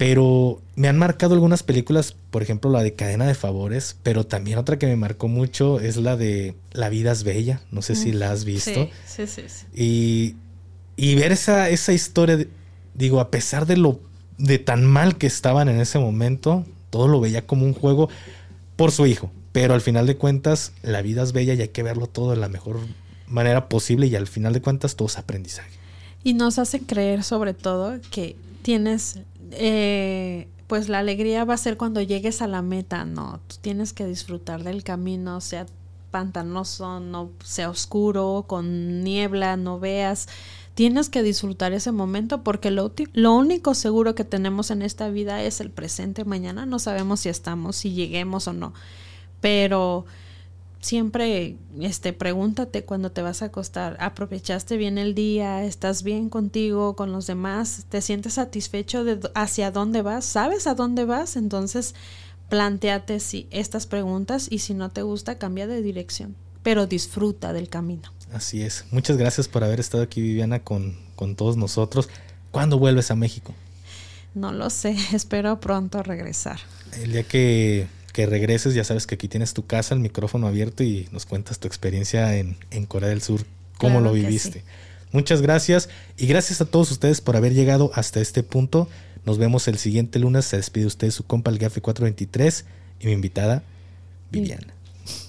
Pero me han marcado algunas películas, por ejemplo la de Cadena de Favores, pero también otra que me marcó mucho es la de La vida es bella, no sé mm, si la has visto. Sí, sí, sí. sí. Y, y, ver esa, esa historia, de, digo, a pesar de lo de tan mal que estaban en ese momento, todo lo veía como un juego, por su hijo. Pero al final de cuentas, la vida es bella y hay que verlo todo de la mejor manera posible y al final de cuentas todo es aprendizaje. Y nos hace creer sobre todo que tienes, eh, pues la alegría va a ser cuando llegues a la meta, no, tú tienes que disfrutar del camino, sea pantanoso, no sea oscuro, con niebla, no veas. Tienes que disfrutar ese momento porque lo, lo, único seguro que tenemos en esta vida es el presente. Mañana no sabemos si estamos, si lleguemos o no. Pero siempre este pregúntate cuando te vas a acostar, ¿aprovechaste bien el día? ¿Estás bien contigo, con los demás? ¿Te sientes satisfecho de hacia dónde vas? ¿Sabes a dónde vas? Entonces, planteate si estas preguntas y si no te gusta, cambia de dirección, pero disfruta del camino. Así es. Muchas gracias por haber estado aquí, Viviana, con, con todos nosotros. ¿Cuándo vuelves a México? No lo sé, espero pronto regresar. El día que que regreses, ya sabes que aquí tienes tu casa, el micrófono abierto y nos cuentas tu experiencia en, Corea del Sur, cómo lo viviste. Muchas gracias y gracias a todos ustedes por haber llegado hasta este punto. Nos vemos el siguiente lunes. Se despide usted su compa el Gafe 423 y mi invitada Viviana.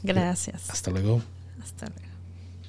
Gracias. Hasta luego. Hasta luego.